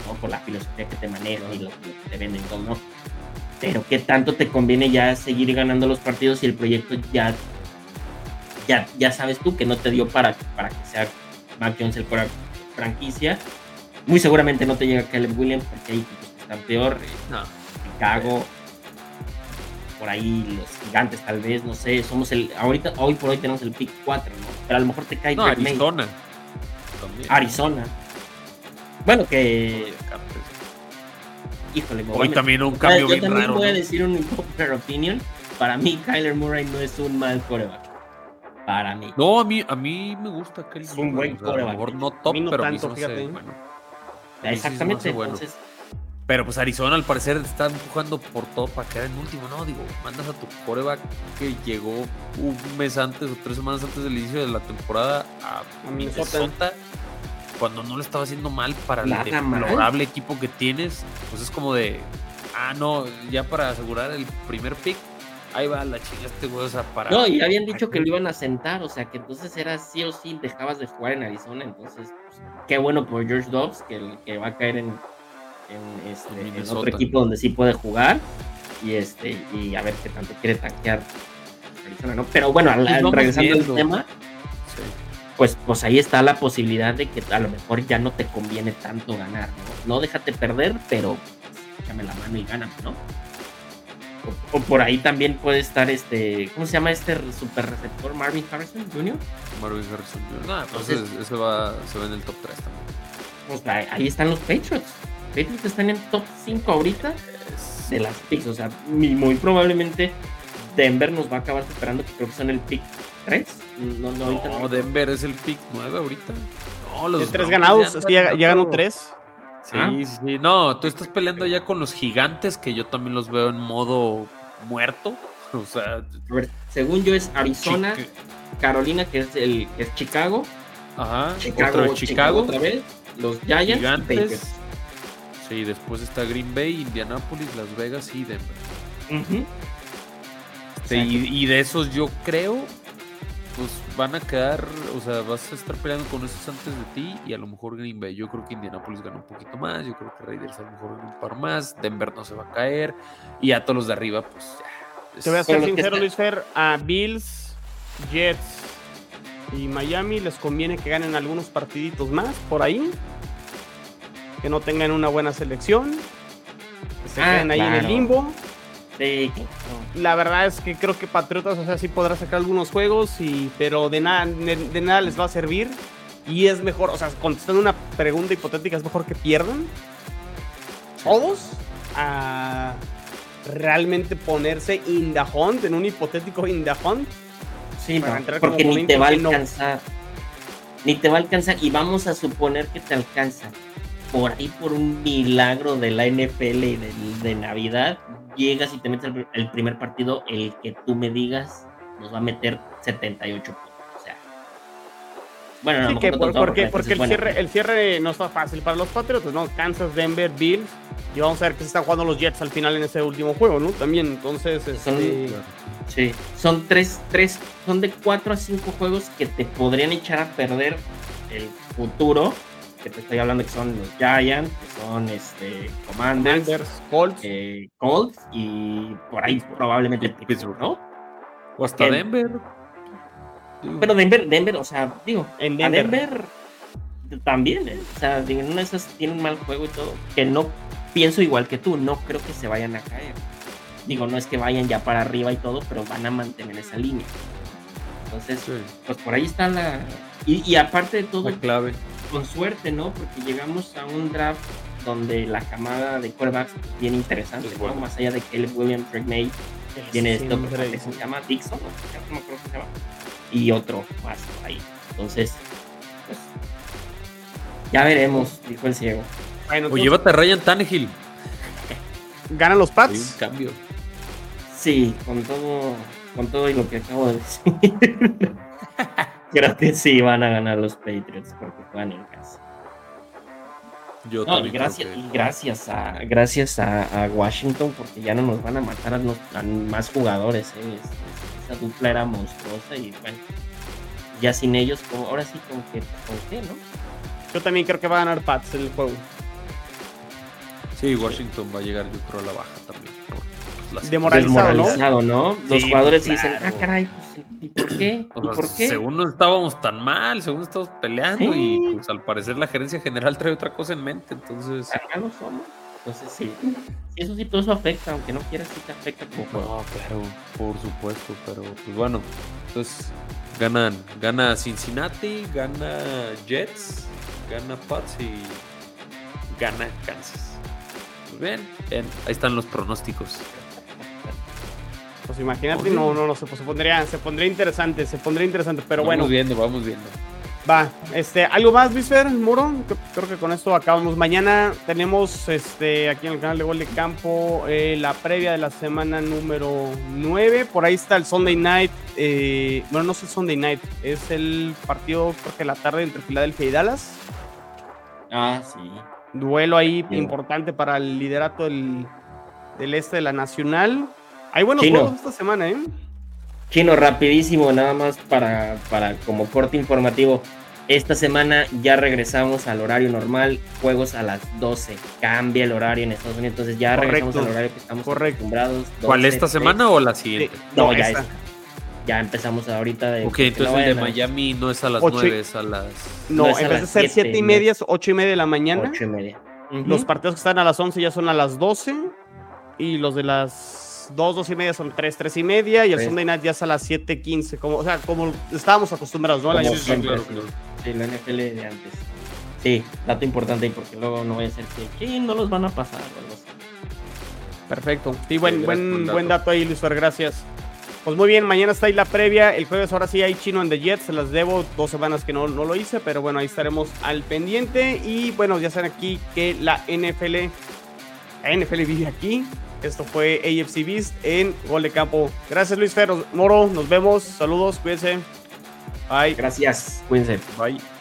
¿no? Por la filosofía que te manejan y lo, que te venden, ¿no? Pero qué tanto te conviene ya seguir ganando los partidos si el proyecto ya, ya, ya sabes tú que no te dio para, para que sea Mac Jones el franquicia. Muy seguramente no te llega Caleb Williams porque hay equipos que están peor. No. Chicago, por ahí los gigantes tal vez, no sé, somos el, ahorita, hoy por hoy tenemos el pick 4, ¿no? Pero a lo mejor te cae no, Arizona. Arizona. Bueno, que híjole, Hoy también un cambio yo, también voy a decir un popular opinion. Para mí, Kyler Murray no es un mal coreback. Para mí. No, a mí, a mí me gusta Kyler Es un buen coreback. A lo mejor no top, no pero tanto, fíjate. bueno. Exactamente, entonces... Pero pues Arizona al parecer está empujando por todo para quedar en último, ¿no? Digo, mandas a tu coreback que llegó un mes antes o tres semanas antes del inicio de la temporada a, a Minnesota cuando no lo estaba haciendo mal para el deplorable equipo que tienes, pues es como de, ah, no, ya para asegurar el primer pick, ahí va la chica este güey, o sea, para... No, y habían dicho que lo iban a sentar, o sea, que entonces era sí o sí, dejabas de jugar en Arizona, entonces, pues, qué bueno por George Dobbs, que, que va a caer en, en, este, otro equipo donde sí puede jugar, y este, y a ver qué tanto quiere tanquear Arizona, ¿no? Pero bueno, regresando al tema pues, pues ahí está la posibilidad de que a lo mejor ya no te conviene tanto ganar, ¿no? No déjate perder, pero pues, la mano y gáname, ¿no? O, por ahí también puede estar este, ¿cómo se llama este super receptor? Marvin Harrison Jr. Marvin Harrison Jr. No, entonces ese va, se ve en el top 3 también. Pues ahí están los Patriots. Patriots están en top 5 ahorita de las picks. O sea, muy probablemente Denver nos va a acabar superando, que creo que son el pick ¿Tres? No, no, ahorita no. Denver es el pick 9 ahorita. No, los tres ganados, es que ya, ganó tres. Sí, ah. sí, no, tú estás peleando ya con los gigantes, que yo también los veo en modo muerto. O sea, a ver, según yo es Arizona, Carolina, que es el que es Chicago. Ajá, Chicago, Chicago, otra vez, los Giants, gigantes. Sí, después está Green Bay, Indianapolis, Las Vegas y Denver. y, y, de esos yo creo pues van a quedar, o sea, vas a estar peleando con esos antes de ti y a lo mejor Green Bay. Yo creo que Indianapolis gana un poquito más, yo creo que Raiders a lo mejor gana un par más, Denver no se va a caer y a todos los de arriba, pues ya. Te voy a ser sincero, Luis Fer, a Bills, Jets y Miami les conviene que ganen algunos partiditos más por ahí, que no tengan una buena selección, que se ah, queden ahí en el limbo la verdad es que creo que Patriotas, o sea, sí podrá sacar algunos juegos, y, pero de nada, de, nada les va a servir. Y es mejor, o sea, contestando una pregunta hipotética, es mejor que pierdan todos a realmente ponerse in the hunt, en un hipotético in the hunt, Sí, porque ni te va a alcanzar. Ni te va a alcanzar. Y vamos a suponer que te alcanza. Por ahí, por un milagro de la NFL y de, Navidad, llegas y te metes el, primer partido, el que tú me digas, nos va a meter 78 puntos. O sea. Bueno, no, porque, porque el, cierre, el cierre no está fácil para los Patriots, ¿no? Kansas, Denver, Bills. Y vamos a ver que se están jugando los Jets al final en ese último juego, ¿no? También, entonces. Este... Sí, son tres, tres, son de cuatro a cinco juegos que te podrían echar a perder el futuro. Que te estoy hablando que son los Giants, que son este Commanders, Colts. Eh, Colts y por ahí probablemente Pittsburgh, ¿no? O hasta Denver. Pero Denver, Denver, o sea, digo, en Denver, también, ¿eh? o sea, digo, una de esas tiene un mal juego y todo, que no pienso igual que tú, no creo que se vayan a caer. Digo, no es que vayan ya para arriba y todo, pero van a mantener esa línea. Entonces, pues por ahí está la. Y, aparte de todo, la clave. Con suerte, ¿no? Porque llegamos a un draft donde la camada de quarterbacks bien interesante, Más allá de Caleb Williams, Drake May, tiene esto que se llama Dixon, ¿no? me se llama. Y otro más ahí. Entonces, pues, ya veremos, dijo el ciego. o llévate a Ryan Tannehill. ¿Ganan los Pats? un cambio. Sí, con todo, con todo y lo que acabo de decir. Creo que sí van a ganar los Patriots porque juegan en casa. Yo no, y gracias, y gracias a gracias a, Washington porque ya no nos van a matar a, más jugadores. ¿eh? Esa dupla era monstruosa y bueno, ya sin ellos, como, ahora sí con que con qué, ¿no? Yo también creo que va a ganar Pats el juego. Sí, Washington va a llegar yo creo a la baja también demoralizado, ¿no? Los jugadores dicen, ah, caray, pues, ¿y por qué? ¿Y por qué? Según no estábamos tan mal, según estábamos peleando y pues al parecer la gerencia general trae otra cosa en mente, entonces... Acá no somos. Entonces sí, eso sí, todo eso afecta, aunque no quieras, sí te afecta como No, claro, por supuesto, pero pues bueno, entonces ganan, gana Cincinnati, gana Jets, gana Pats y gana Kansas. Pues bien, bien, ahí están los pronósticos. Pues imagínate, no, no, no, se, pues, se, pondría, se pondría interesante, se pondría interesante, pero bueno. Vamos viendo, vamos viendo. Va, este, ¿algo más, Luisfer, Muro? Creo que con esto acabamos. Mañana tenemos este, aquí en el canal de Gol de Campo eh, la previa de la semana número 9. Por ahí está el Sunday Night. Eh, bueno, no es el Sunday Night, es el partido, creo que la tarde entre Filadelfia y Dallas. Ah, sí. Duelo ahí importante para el liderato del, del este de la Nacional. Hay buenos juegos esta semana, ¿eh? Chino, rapidísimo, nada más para, para como corte informativo. Esta semana ya regresamos al horario normal, juegos a las 12. Cambia el horario en Estados Unidos, entonces ya regresamos al horario que estamos acostumbrados. ¿Cuál esta semana o la siguiente? No, ya está. Ya empezamos ahorita de. Ok, entonces el de Miami no es a las 9, es a las. No, en vez de ser 7 y media, es 8 y media de la mañana. 8 y media. Los partidos que están a las 11 ya son a las 12. Y los de las dos, dos y media son tres, tres y media, y el Sunday Night ya es a las 7.15, como, o sea, como estábamos acostumbrados, ¿no? La sí, la NFL de antes. Sí, dato importante, porque luego no voy a ser que sí, no los van a pasar Perfecto. Sí, buen, buen, buen dato ahí, Luis Fer, gracias. Pues muy bien, mañana está ahí la previa. El jueves ahora sí hay chino en The Jets. Se las debo dos semanas que no, no lo hice, pero bueno, ahí estaremos al pendiente. Y bueno, ya saben aquí que la NFL, la NFL vive aquí. Esto fue AFC Beast en Gol de Campo. Gracias Luis Ferro, Moro, nos vemos. Saludos, cuídense. Bye. Gracias, cuídense. Bye.